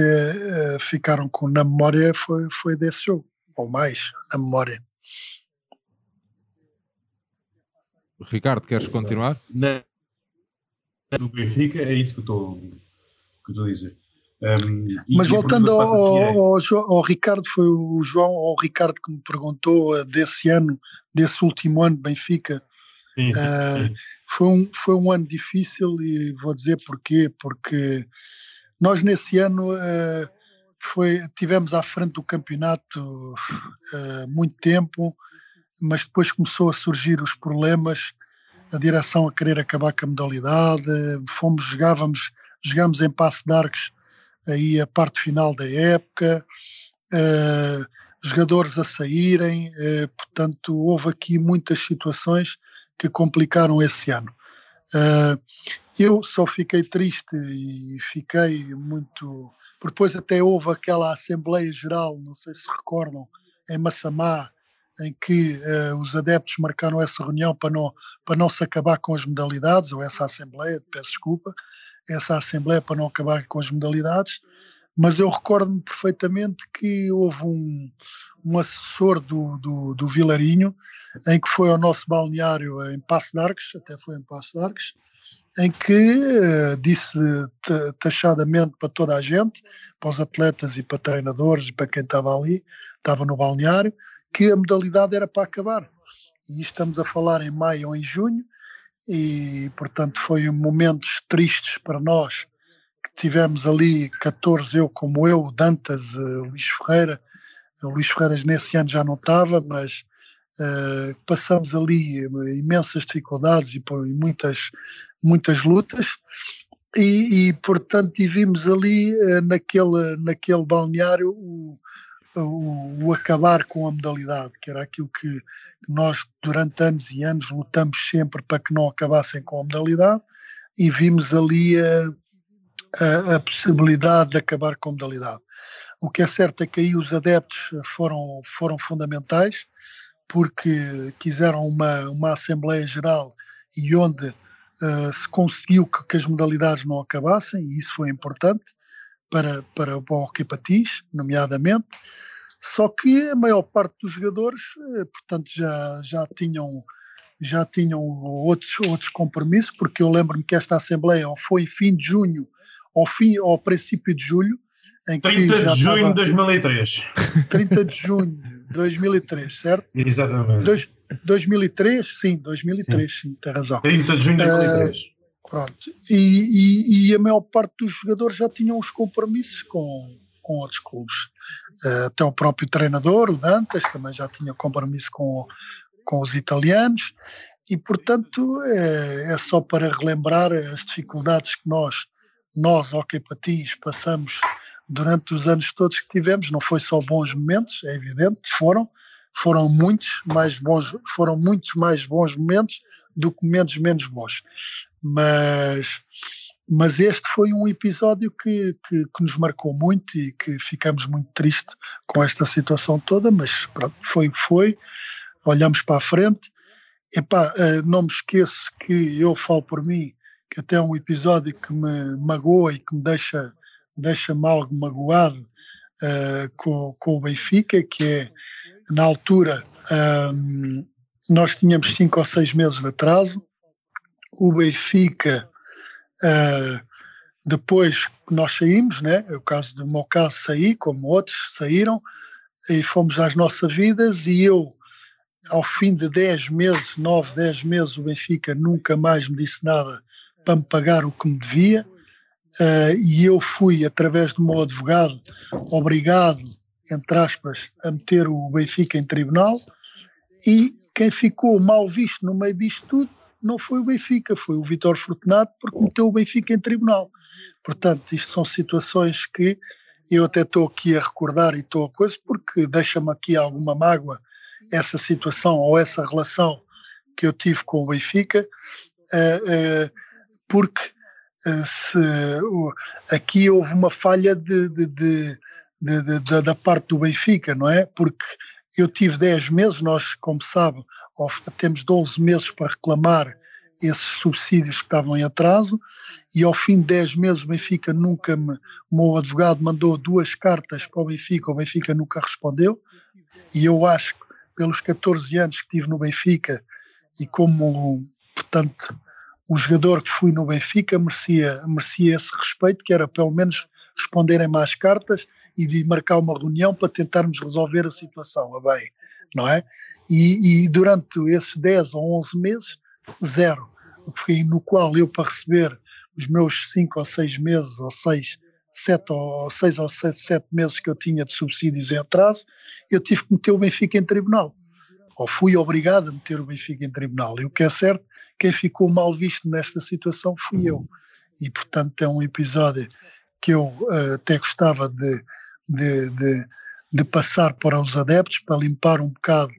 ficaram com na memória foi, foi desse jogo, ou mais na memória. Ricardo, queres Exato. continuar? Na, no Benfica, é isso que eu estou a dizer. Um, Mas voltando ao, ao, ao, ao, Ricardo, foi o João, ao Ricardo que me perguntou desse ano, desse último ano de Benfica. Sim, sim, uh, foi, um, foi um ano difícil e vou dizer porquê, porque nós nesse ano uh, foi, tivemos à frente do campeonato uh, muito tempo, mas depois começou a surgir os problemas, a direção a querer acabar com a modalidade, fomos, jogávamos, jogámos em Passo de Arcos aí a parte final da época, uh, jogadores a saírem, uh, portanto houve aqui muitas situações que complicaram esse ano. Uh, eu só fiquei triste e fiquei muito. Depois até houve aquela Assembleia Geral, não sei se recordam, em Massamá, em que uh, os adeptos marcaram essa reunião para não, para não se acabar com as modalidades, ou essa Assembleia, peço desculpa, essa Assembleia para não acabar com as modalidades, mas eu recordo-me perfeitamente que houve um, um assessor do, do, do, Vilarinho, em que foi ao nosso balneário em Passo de Arcos, até foi em Passo de Arcos, em que uh, disse taxadamente para toda a gente, para os atletas e para treinadores e para quem estava ali, estava no balneário, que a modalidade era para acabar. E estamos a falar em maio ou em junho, e portanto foi momentos tristes para nós que tivemos ali 14 eu como eu Dantas uh, Luís Ferreira. O Luís Ferreira nesse ano já não estava mas uh, passamos ali imensas dificuldades e, por, muitas muitas lutas. E, e portanto tivemos ali uh, naquele naquele balneário o, o, o, acabar com a modalidade, que era aquilo que nós durante anos e anos lutamos sempre para que não acabassem com a modalidade e vimos ali a, a, a possibilidade de acabar com a modalidade. O que é certo é que aí os adeptos foram, foram fundamentais, porque quiseram uma, uma Assembleia Geral e onde uh, se conseguiu que, que, as modalidades não acabassem, e isso foi importante para, para o Hockey Patins, nomeadamente. Só que a maior parte dos jogadores, eh, portanto, já, já tinham já tinham outros, outros compromissos, porque eu lembro-me que esta Assembleia foi fim de junho, ao, fim, ao princípio de julho. Em 30 de junho de 2003. 30 de junho de 2003, certo? Exatamente. Dois, 2003, sim, 2003, sim, sim tem razão. 30 de junho de 2003. Uh, pronto. E, e, e, a maior parte dos jogadores já tinham os compromissos com, com outros clubes. Uh, até o próprio treinador, o Dantas, também já tinha compromisso com, com os italianos, e portanto é, é só para relembrar as dificuldades que nós, nós, Hockey Patins, passamos durante os anos todos que tivemos. Não foi só bons momentos, é evidente, foram, foram muitos mais bons, foram muitos mais bons momentos do que momentos menos bons. Mas mas este foi um episódio que, que, que, nos marcou muito e que ficamos muito tristes com esta situação toda, mas pronto, foi o que foi, olhamos para a frente. Epá, eh, não me esqueço que eu falo por mim, que até é um episódio que me magoa e que me deixa, deixa-me algo magoado uh, com, com o Benfica, que é, na altura, um, nós tínhamos cinco ou seis meses de atraso, o Benfica Uh, depois que nós saímos, né? o caso do meu caso saí, como outros saíram, e fomos às nossas vidas e eu, ao fim de 10 meses, 9, 10 meses, o Benfica nunca mais me disse nada para me pagar o que me devia, uh, e eu fui, através do meu advogado, obrigado, entre aspas, a meter o Benfica em tribunal, e quem ficou mal visto no meio disto tudo não foi o Benfica, foi o Vitor Fortunato, porque meteu o Benfica em tribunal. Portanto, isto são situações que eu até estou aqui a recordar e estou a coisa, porque deixa-me aqui alguma mágoa essa situação ou essa relação que eu tive com o Benfica, uh, uh, porque uh, se, aqui houve uma falha de, de, de, da parte do Benfica, não é? Porque eu tive 10 meses, nós, como sabe, temos 12 meses para reclamar esses subsídios que estavam em atraso e ao fim de 10 meses o Benfica nunca me, o meu advogado mandou duas cartas para o Benfica, o Benfica nunca respondeu e eu acho que pelos 14 anos que tive no Benfica e como, portanto, o jogador que fui no Benfica merecia, merecia esse respeito, que era pelo menos responderem mais cartas e de marcar uma reunião para tentarmos resolver a situação, a bem, não é? E, e durante esses 10 ou 11 meses, zero. No qual eu, para receber os meus 5 ou 6 meses, ou 6, 7 ou 6 ou 7, 7 meses que eu tinha de subsídios em atraso, eu tive que meter o Benfica em tribunal ou fui obrigado a meter o Benfica em tribunal. E o que é certo, quem ficou mal visto nesta situação fui eu. E, portanto, é um episódio que eu uh, até gostava de, de, de, de, passar para os adeptos, para limpar um bocado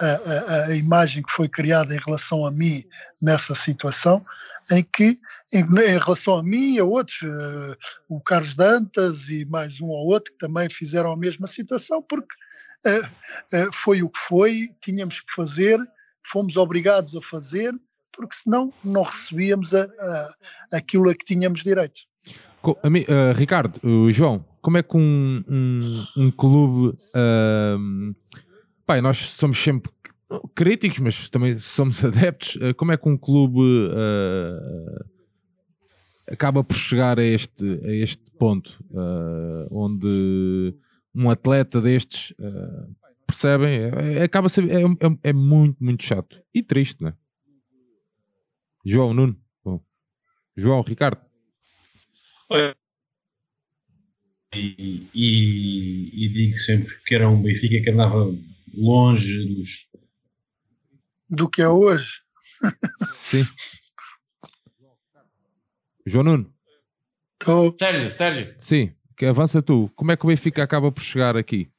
a, a, a, imagem que foi criada em relação a mim nessa situação, em que, em, em relação a mim e a outros, uh, o Carlos Dantas e mais um ou outro que também fizeram a mesma situação, porque uh, foi o que foi, tínhamos que fazer, fomos obrigados a fazer, porque senão não recebíamos a, a, aquilo a que tínhamos direito. Uh, Ricardo, uh, João, como é que um, um, um clube. Uh, pai, nós somos sempre críticos, mas também somos adeptos. Uh, como é que um clube uh, acaba por chegar a este, a este ponto onde um atleta destes percebem? É, acaba ser, é, é, é, muito, muito chato e triste, não é? João, Nuno, Bom. João, Ricardo. E, e, e, digo sempre que era um Benfica que andava longe dos. Do que é hoje. Sim. João Nuno. Tô. Sérgio, Sérgio. Sim, que avança tu. Como é que o Benfica acaba por chegar aqui?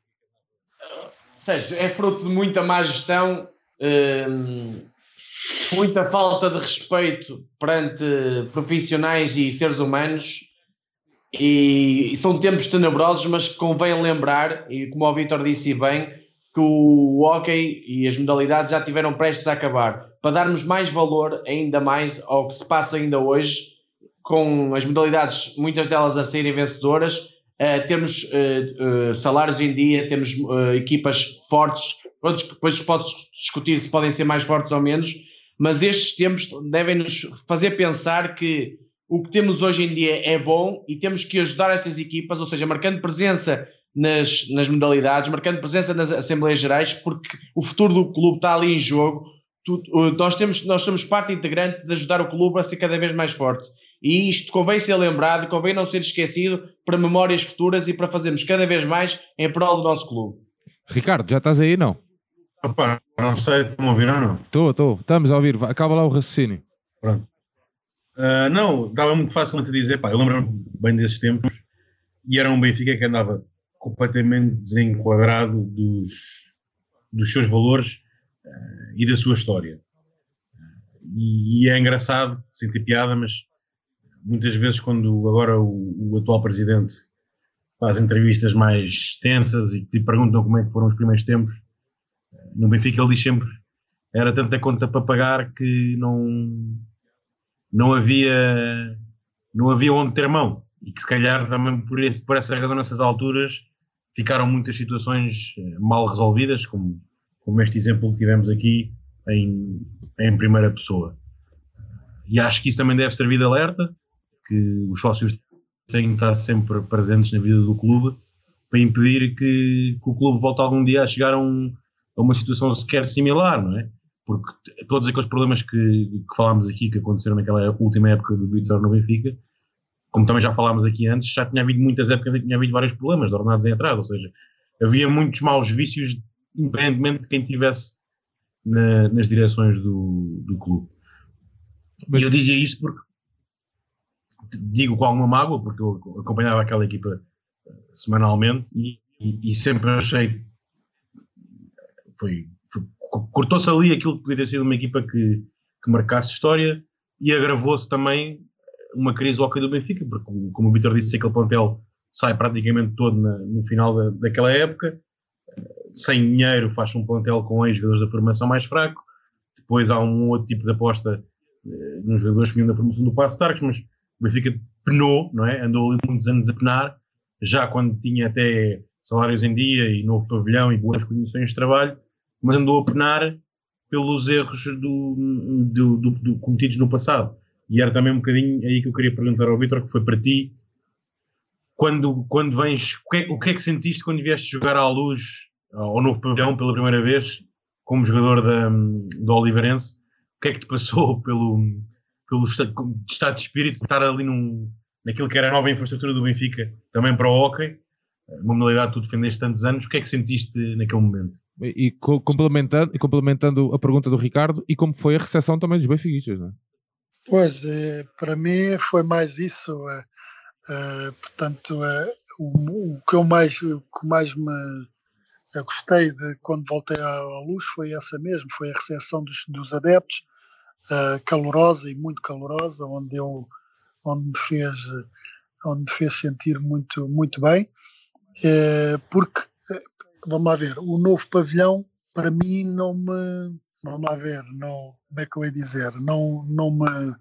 Sérgio, é fruto de muita má gestão. Hum, muita falta de respeito perante profissionais e seres humanos e, e são tempos tenebrosos, mas convém lembrar, e como o Vitor disse bem, que o hockey e as modalidades já tiveram prestes a acabar, para darmos mais valor ainda mais ao que se passa ainda hoje, com as modalidades, muitas delas a serem vencedoras, uh, temos uh, uh, salários em dia, temos equipas fortes, que depois pode discutir se podem ser mais fortes ou menos, mas estes tempos devem nos fazer pensar que o que temos hoje em dia é bom e temos que ajudar estas equipas, ou seja, marcando presença nas, nas modalidades, marcando presença nas Assembleias Gerais, porque o futuro do clube está ali em jogo. Tu, nós, temos, nós somos parte integrante de ajudar o clube a ser cada vez mais forte. E isto convém ser lembrado, convém não ser esquecido para memórias futuras e para fazermos cada vez mais em prol do nosso clube. Ricardo, já estás aí não? Opa, não sei, estão a ouvir ou não? Estou, estou, estamos a ouvir, acaba lá o raciocínio. Pronto. Uh, não, dava muito facilmente a dizer, pá, eu lembro-me bem desses tempos e era um Benfica que andava completamente desenquadrado dos, dos seus valores uh, e da sua história. E, é engraçado, senti piada, mas muitas vezes quando agora o, o atual presidente faz entrevistas mais tensas e te perguntam como é que foram os primeiros tempos, no Benfica ele diz sempre era tanta conta para pagar que não não havia não havia onde ter mão e que se calhar também por, esse, por essa razão nessas alturas ficaram muitas situações eh, mal resolvidas como, como este exemplo que tivemos aqui em, em primeira pessoa e acho que isso também deve servir de alerta que os sócios têm que estar sempre presentes na vida do clube para impedir que, que o clube volte algum dia a chegar a um, a uma situação sequer similar, não é? Porque todos aqueles problemas que, que falámos aqui, que aconteceram naquela última época do Vitor no Benfica, como também já falámos aqui antes, já tinha havido muitas épocas em que tinha havido vários problemas de ordenados em atraso, ou seja, havia muitos maus vícios, independentemente de quem estivesse na, nas direções do, do clube. Mas eu dizia isto porque digo com alguma mágoa, porque eu acompanhava aquela equipa eh, semanalmente e, e, e sempre achei foi cortou-se ali aquilo que podia ter sido uma equipa que, que marcasse história e agravou-se também uma crise hockey do Benfica, porque como o Vitor disse, aquele plantel sai praticamente todo na, no final da, daquela época, sem dinheiro faz um plantel com ex-jogadores da formação mais fraco, depois há um outro tipo de aposta eh, nos jogadores que vinham da formação do Passo Starks, mas o Benfica penou, não é? andou ali muitos anos a penar, já quando tinha até salários em dia e novo pavilhão e boas condições de trabalho, mas andou a penar pelos erros do, do, do, do, cometidos no passado. E era também um bocadinho aí que eu queria perguntar ao Vitor, que foi para ti, quando, quando vens, o que, é, o que é que sentiste quando vieste jogar à luz ao novo pavilhão pela primeira vez, como jogador da, do Oliveirense? O que é que te passou pelo, pelo estado, de espírito de estar ali num, naquilo que era a nova infraestrutura do Benfica, também para o hockey, uma modalidade que tu defendeste tantos anos, o que é que sentiste naquele momento? E, complementando, e complementando a pergunta do Ricardo, e como foi a recepção também dos benfiquistas, não é? Pois, é, para mim foi mais isso. É, é, portanto, o, o, que eu mais, o que mais me gostei de quando voltei à, à, luz foi essa mesmo, foi a recepção dos, dos adeptos, calorosa e muito calorosa, onde eu onde me fez onde me fez sentir muito muito bem, porque vamos lá ver, o novo pavilhão para mim não me vamos lá ver, não, como é que eu ia dizer, não, não me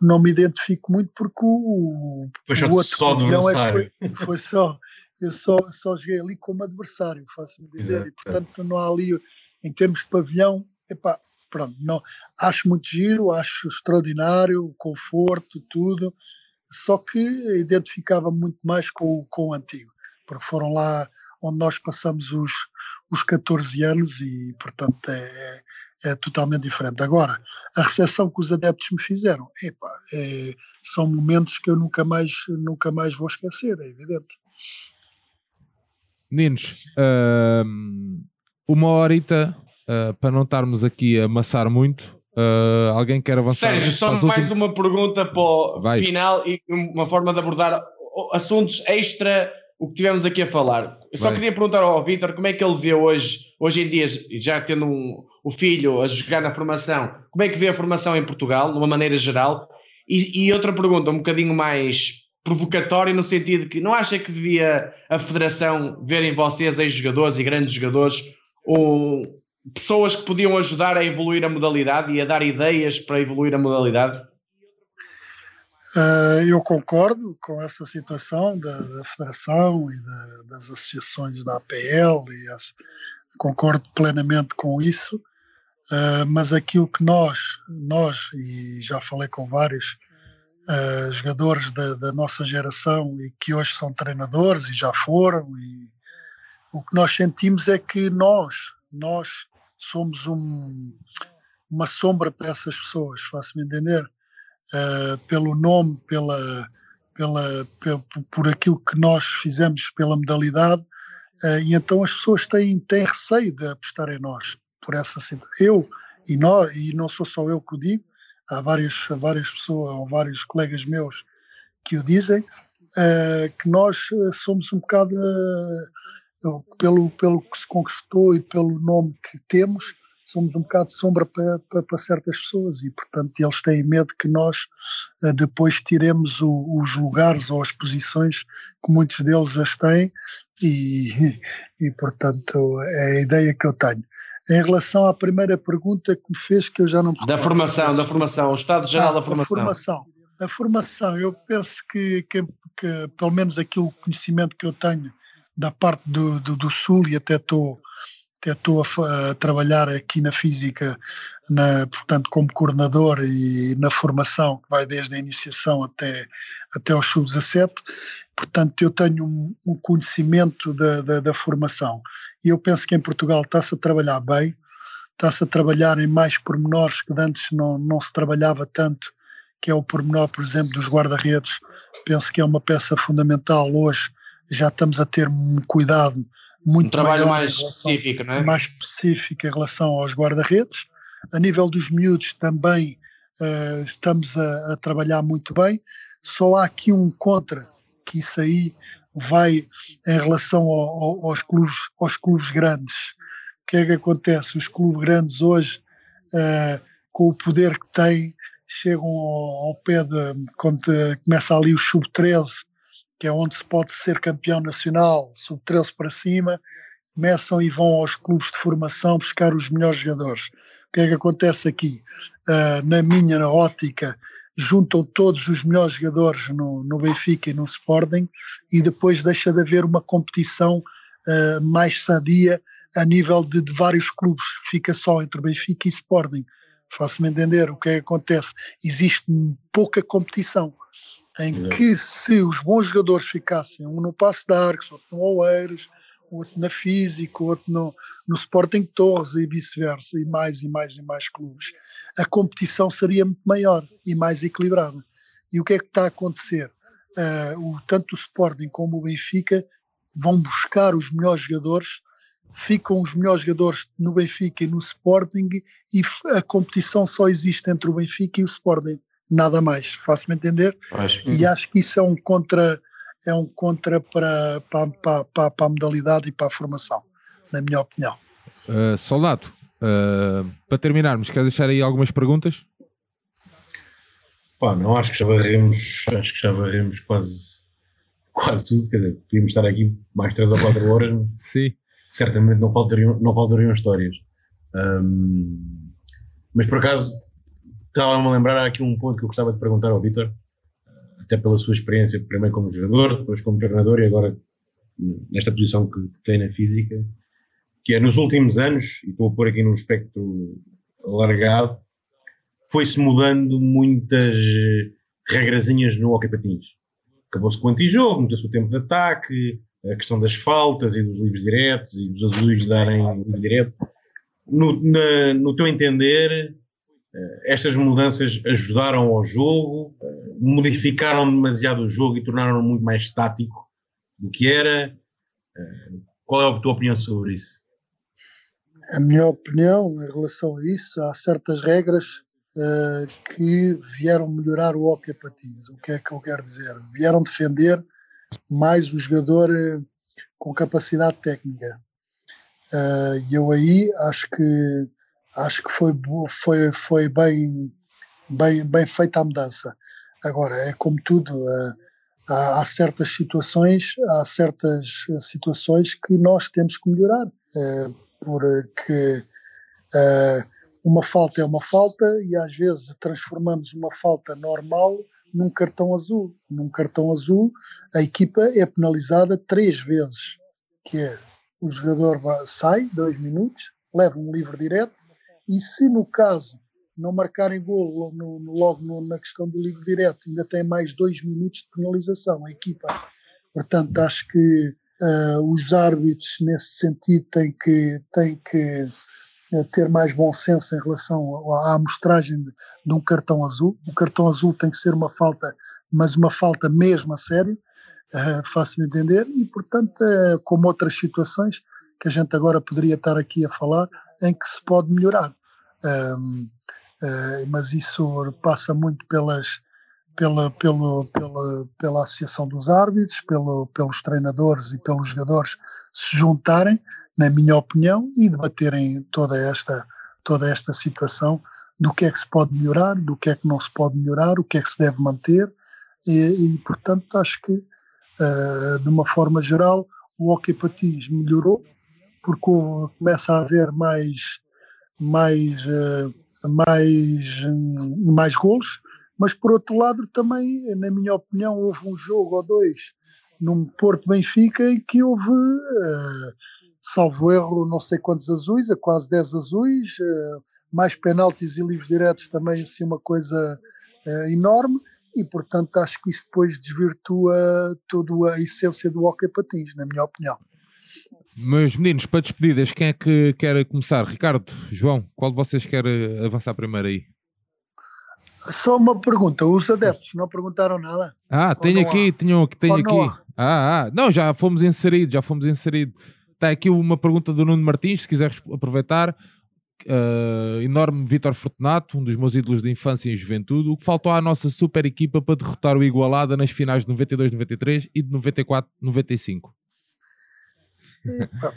não me identifico muito porque o, foi o outro só adversário. É foi, foi, só, eu só, só joguei ali como adversário, faço-me dizer, Exato. e portanto não há ali, em termos de pavilhão, epá, pronto, não, acho muito giro, acho extraordinário, o conforto, tudo, só que identificava muito mais com, com o antigo, porque foram lá onde nós passamos os, os 14 anos e, portanto, é, é totalmente diferente. Agora, a recepção que os adeptos me fizeram, epa, é, são momentos que eu nunca mais, nunca mais vou esquecer, é evidente. Meninos, uh, uma horita uh, para não estarmos aqui a amassar muito. Uh, alguém quer avançar? Sérgio, só mais uma pergunta para o Vai. final e uma forma de abordar assuntos extra o que tivemos aqui a falar. Eu só Bem. queria perguntar ao Vitor como é que ele vê hoje, hoje em dia, já tendo um, o filho a jogar na formação, como é que vê a formação em Portugal, de uma maneira geral? E, e outra pergunta, um bocadinho mais provocatória, no sentido que não acha que devia a Federação ver em vocês, ex-jogadores e grandes jogadores, ou pessoas que podiam ajudar a evoluir a modalidade e a dar ideias para evoluir a modalidade? Uh, eu concordo com essa situação da, da Federação e da, das associações da APL, e as, concordo plenamente com isso, uh, mas aquilo que nós, nós, e já falei com vários uh, jogadores da, da, nossa geração e que hoje são treinadores e já foram, e o que nós sentimos é que nós, nós somos um, uma sombra para essas pessoas, faço-me entender uh, pelo nome, pela, pela, pela, por aquilo que nós fizemos pela modalidade, uh, e então as pessoas têm, têm receio de apostar em nós, por essa Eu, e, nós, e não sou só eu que o digo, há várias, várias pessoas, ou vários colegas meus que o dizem, uh, que nós somos um bocado, pelo, pelo que se conquistou e pelo nome que temos, somos um bocado de sombra para, para, para, certas pessoas e, portanto, eles têm medo que nós uh, depois tiremos o, os lugares ou as posições que muitos deles as têm e, e, portanto, é a ideia que eu tenho. Em relação à primeira pergunta que me fez, que eu já não Da formação, da formação, o estado geral ah, da formação. A formação, a formação eu penso que, que, que, pelo menos aquilo conhecimento que eu tenho da parte do, do, do Sul, e até estou até estou a, a, trabalhar aqui na física, na, portanto, como coordenador e na formação, que vai desde a iniciação até, até aos sub-17, portanto, eu tenho um, um conhecimento da, da, da, formação. E eu penso que em Portugal está-se a trabalhar bem, está-se a trabalhar em mais pormenores que antes não, não se trabalhava tanto, que é o pormenor, por exemplo, dos guarda-redes. Penso que é uma peça fundamental hoje. Já estamos a ter um cuidado muito um trabalho mais específico, não é? Mais específico em relação aos guarda-redes. A nível dos miúdos também uh, estamos a, a, trabalhar muito bem. Só há aqui um contra, que isso aí vai em relação ao, ao, aos, clubes, aos clubes grandes. O que é que acontece? Os clubes grandes hoje, uh, com o poder que têm, chegam ao, ao pé de quando começa ali o sub-13 que é onde se pode ser campeão nacional, sub-13 para cima, começam e vão aos clubes de formação buscar os melhores jogadores. O que é que acontece aqui? Uh, na minha ótica, juntam todos os melhores jogadores no, no, Benfica e no Sporting e depois deixa de haver uma competição uh, mais sadia a nível de, de, vários clubes. Fica só entre Benfica e Sporting. Faço-me entender o que é que acontece. Existe pouca competição em Exato. que se os bons jogadores ficassem um no Passo de Arcos, outro no Oeiros, outro na Física, outro no, no Sporting Torres e vice-versa, e mais e mais e mais clubes, a competição seria muito maior e mais equilibrada. E o que é que está a acontecer? Uh, o, tanto o Sporting como o Benfica vão buscar os melhores jogadores, ficam os melhores jogadores no Benfica e no Sporting, e a competição só existe entre o Benfica e o Sporting, nada mais. Faço-me entender? Acho. E acho que isso é um contra é um contra para, para, para, para a modalidade e para a formação, na minha opinião. Uh, soldado, uh, para terminarmos, quer deixar aí algumas perguntas? Pá, não, acho que já varremos, acho que já varremos quase, quase tudo, quer dizer, podíamos estar aqui mais 3 ou 4 horas. Sim. Certamente não faltariam, não faltariam histórias. Um, mas por acaso, estava-me a lembrar, aqui um ponto que eu gostava de perguntar ao Vitor, até pela sua experiência, primeiro como jogador, depois como treinador e agora nesta posição que tem na física, que é nos últimos anos, e estou a pôr aqui num espectro alargado, foi-se mudando muitas regrazinhas no hockey patins. Acabou-se com o antijogo, mudou-se o tempo de ataque, a questão das faltas e dos livros diretos e dos azuis darem livre direto. No, na, no teu entender, estas mudanças ajudaram ao jogo, eh, modificaram demasiado o jogo e tornaram-no muito mais estático do que era. Eh, qual é a tua opinião sobre isso? A minha opinião em relação a isso, há certas regras uh, que vieram melhorar o hockey patins. O que é que eu quero dizer? Vieram defender mais o jogador uh, com capacidade técnica. E uh, eu aí acho que acho que foi, foi, foi bem, bem, bem feita a mudança. Agora, é como tudo, eh, há, há, certas situações, há certas situações que nós temos que melhorar, eh, porque eh, uma falta é uma falta e às vezes transformamos uma falta normal num cartão azul. Num cartão azul, a equipa é penalizada três vezes, que é o jogador vai, sai dois minutos, leva um livre direto e se no caso não marcarem golo no, no, logo no, na questão do livre direto, ainda tem mais dois minutos de penalização a equipa. Portanto, acho que uh, os árbitros, nesse sentido, têm que, têm que uh, ter mais bom senso em relação à amostragem de, de, um cartão azul. O cartão azul tem que ser uma falta, mas uma falta mesmo a sério, uh, fácil de entender, e, portanto, uh, como outras situações que a gente agora poderia estar aqui a falar, em que se pode melhorar. Um, uh, mas isso passa muito pelas, pela, pelo, pela, pela Associação dos Árbitros, pelo, pelos treinadores e pelos jogadores se juntarem, na minha opinião, e debaterem toda esta, toda esta situação do que é que se pode melhorar, do que é que não se pode melhorar, o que é que se deve manter, e, e portanto acho que, uh, de uma forma geral, o hockey patins melhorou, porque começa a haver mais, mais, eh, mais, mais golos, mas por outro lado também, na minha opinião, houve um jogo ou dois num Porto Benfica em que houve, uh, salvo erro, não sei quantos azuis, a quase 10 azuis, mais penaltis e livros diretos também, assim, uma coisa enorme, e portanto acho que isso depois desvirtua toda a essência do hockey patins, na minha opinião. Meus meninos, para despedidas, quem é que quer começar? Ricardo, João, qual de vocês quer avançar primeiro aí? Só uma pergunta, os adeptos não perguntaram nada? Ah, tenho aqui, tenho, tenho aqui. Ah, ah, não, já fomos inseridos, já fomos inseridos. Está aqui uma pergunta do Nuno Martins, se quiser aproveitar. Uh, enorme Vitor Fortunato, um dos meus ídolos de infância e juventude. O que faltou à nossa super equipa para derrotar o Igualada nas finais de 92-93 e de 94-95?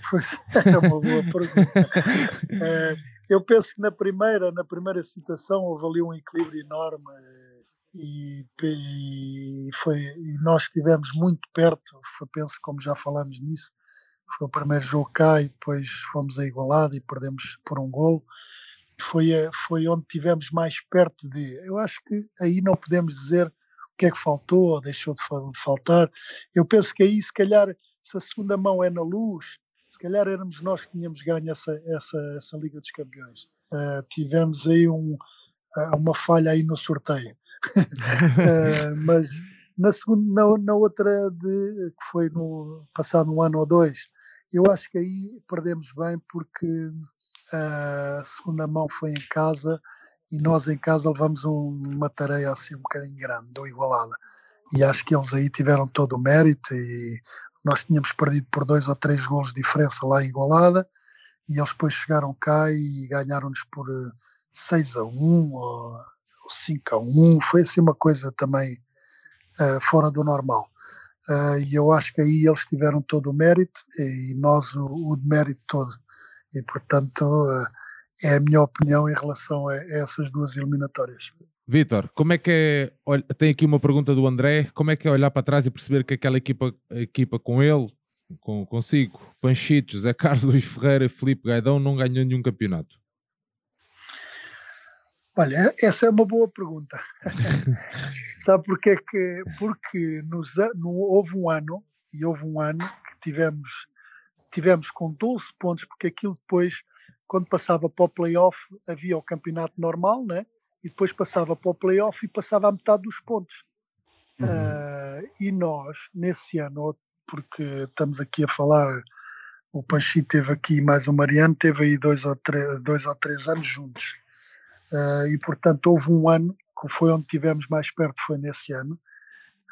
Pois é uma boa pergunta. É, eu penso que na primeira, na primeira situação houve ali um equilíbrio enorme eh, e, e, foi, e nós estivemos muito perto, foi, penso como já falamos nisso, foi o primeiro jogo cá e depois fomos a igualada e perdemos por um golo. Foi, eh, foi onde tivemos mais perto de. Eu acho que aí não podemos dizer o que é que faltou ou deixou de faltar. Eu penso que aí, se calhar, se a segunda mão é na luz, se calhar éramos nós que tínhamos ganho essa, essa, essa Liga dos Campeões. Uh, tivemos aí um, uh, uma falha aí no sorteio. uh, mas, Na, segunda, na, na outra, de, que foi no passado um ano ou dois, eu acho que aí perdemos bem porque a segunda mão foi em casa e nós em casa levamos um, uma tarefa assim um bocadinho grande, do Igualada. E acho que eles aí tiveram todo o mérito e nós tínhamos perdido por dois ou três golos de diferença lá Igualada e eles depois chegaram cá e ganharam-nos por 6 a 1 ou 5 a 1, foi assim uma coisa também uh, fora do normal. Uh, e eu acho que aí eles tiveram todo o mérito e nós o, o mérito todo. E portanto uh, é a minha opinião em relação a, a essas duas eliminatórias. Vitor, como é que é? Tem aqui uma pergunta do André. Como é que é olhar para trás e perceber que aquela equipa, equipa com ele, com, consigo, Panchito, José Carlos, Luís Ferreira e Felipe Gaidão não ganhou nenhum campeonato? Olha, essa é uma boa pergunta. Sabe porquê que? Porque nos, no, houve um ano, e houve um ano que tivemos, tivemos com 12 pontos, porque aquilo depois, quando passava para o playoff, havia o campeonato normal, né? E depois passava para o playoff e passava a metade dos pontos. Uhum. Uh, e nós, nesse ano, porque estamos aqui a falar, o Panchito teve aqui, mais o Mariano, teve aí dois ou, três, dois ou três anos juntos. Uh, e portanto houve um ano, que foi onde tivemos mais perto, foi nesse ano,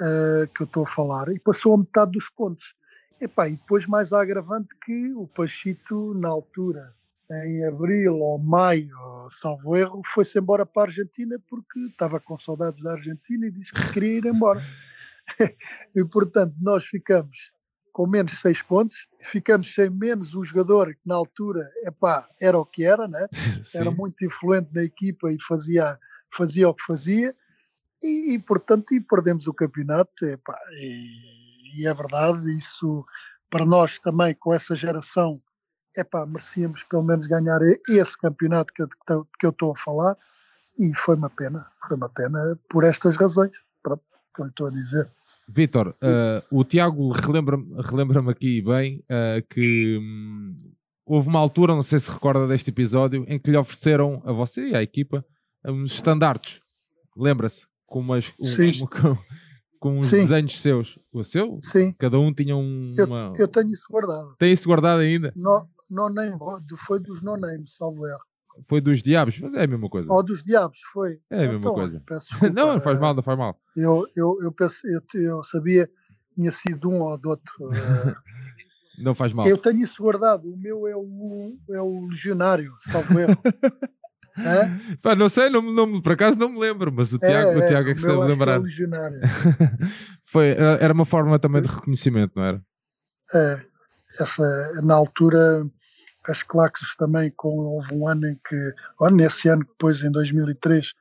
uh, que eu estou a falar, e passou a metade dos pontos. Epá, e depois mais agravante que o Panchito, na altura, em abril ou maio, salvo erro, foi-se embora para a Argentina porque estava com saudades da Argentina e disse que queria ir embora. e portanto, nós ficamos com menos seis pontos, ficamos sem menos um jogador que na altura epá, era o que era, né? era muito influente na equipa e fazia, fazia o que fazia, e, e portanto e perdemos o campeonato. Epá, e, e é verdade, isso para nós também, com essa geração epá, merecíamos pelo menos ganhar esse campeonato que eu, que eu estou a falar e foi uma pena, foi uma pena por estas razões, pronto, que eu estou a dizer. Vitor, uh, o Tiago relembra-me relembra aqui bem uh, que hum, houve uma altura, não sei se recorda deste episódio, em que lhe ofereceram a você e à equipa uns estandartes, lembra-se? Com, umas, um, com, com Sim. desenhos seus. O seu? Sim. Cada um tinha um. Eu, uma... eu tenho isso guardado. Tem isso guardado ainda? No, no name, foi dos no name, salvo erro. Foi dos diabos, mas é a mesma coisa. Ou dos diabos, foi. É a mesma então, coisa. não, não faz mal, não faz mal. Eu, eu, eu, penso, eu, eu sabia tinha sido um ou do outro. Eh, não faz mal. Eu tenho isso guardado. O meu é o, é o legionário, salvo erro. É? Pá, não sei, não, não, por acaso não me lembro, mas o Tiago é, o Tiago é que se deve lembrar. É Foi, era uma forma também de reconhecimento, não era? É, essa, na altura, as claques também, com, houve um ano em que, ou nesse ano, depois em 2003,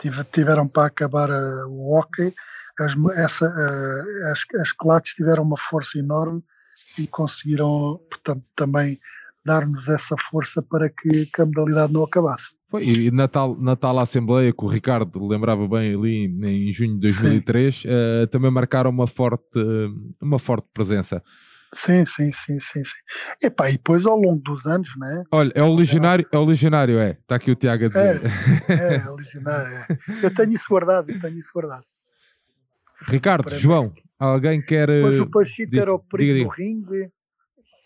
tive, tiveram para acabar uh, o hockey, as, essa, uh, as, as claques tiveram uma força enorme e conseguiram, portanto, também dar-nos essa força para que, que a modalidade não acabasse. Foi, e na tal, na tal Assembleia que o Ricardo lembrava bem ali em junho de 2003, uh, eh, também marcaram uma forte, uma forte presença. Sim, sim, sim, sim, sim. Epá, e depois ao longo dos anos, né? Olha, é o legionário, é o legionário, é. Está aqui o Tiago a dizer. É, é, é o legionário, é. Eu tenho isso guardado, eu tenho isso guardado. Ricardo, João, alguém quer. Pois o Pachito era o perigo diga, no ringue.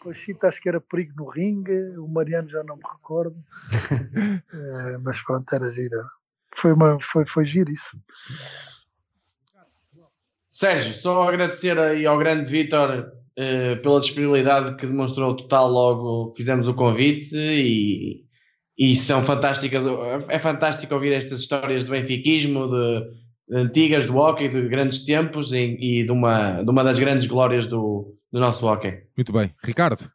O Pachito acho que era perigo no ringue. O Mariano já não me recordo. é, mas pronto, era gira. Foi, uma, foi, foi giro isso. Sérgio, só agradecer aí ao grande Vitor uh, pela disponibilidade que demonstrou total logo fizemos o convite e, e são fantásticas, é fantástico ouvir estas histórias de benfiquismo, de, de antigas do hockey, de grandes tempos e, e, de, uma, de uma das grandes glórias do, do nosso hockey. Muito bem. Ricardo?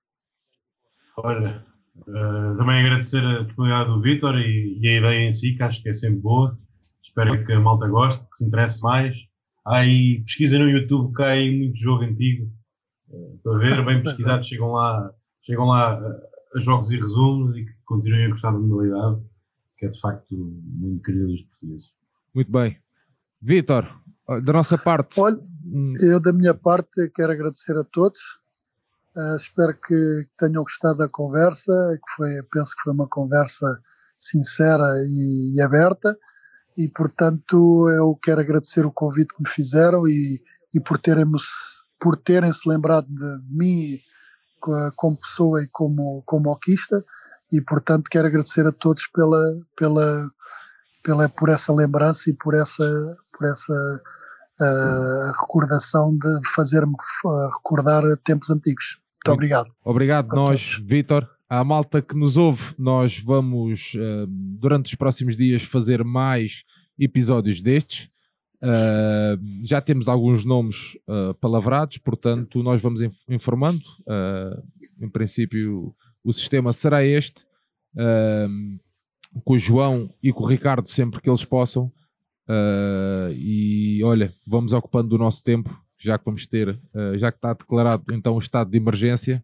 Olha, uh, também agradecer a disponibilidade do Vitor e, e, a ideia em si, que acho que é sempre boa. Espero que a malta goste, que se interesse mais. Há aí pesquisa no YouTube que há aí muito jogo antigo para ver, bem pesquisados, chegam lá, chegam lá a, jogos e resumos e que continuem a gostar da modalidade, que é de facto muito querida dos portugueses. Muito bem. Vitor, da nossa parte. Olha, hum. eu da minha parte quero agradecer a todos. Uh, espero que tenham gostado da conversa, que foi, penso que foi uma conversa sincera e, e aberta. e portanto eu quero agradecer o convite que me fizeram e, e por terem por terem se lembrado de mim como pessoa e como como hoquista e portanto quero agradecer a todos pela pela pela por essa lembrança e por essa por essa uh, recordação de fazer-me uh, recordar tempos antigos. Muito obrigado. Obrigado, nós, Vitor. À malta que nos ouve, nós vamos, uh, durante os próximos dias, fazer mais episódios destes. Uh, já temos alguns nomes uh, palavrados, portanto, nós vamos inf informando. Uh, em princípio, o sistema será este, com o João e com o Ricardo, sempre que eles possam. e olha, vamos ocupando o nosso tempo, já que vamos ter, já que está declarado então o estado de emergência.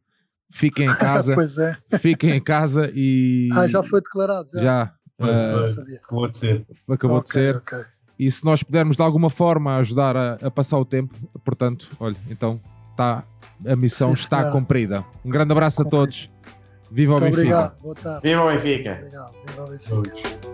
Fiquem em casa, pois é. fiquem em casa e. Ah, já foi declarado. Já. já Uh, acabou de ser. Acabou okay, de ser. Okay. E se nós pudermos de alguma forma ajudar a, a passar o tempo, portanto, olha, então tá, a missão Sim, está cumprida. Um grande abraço a todos. Viva o Benfica. Obrigado. Boa tarde. Viva o Benfica. Obrigado. Viva o Benfica.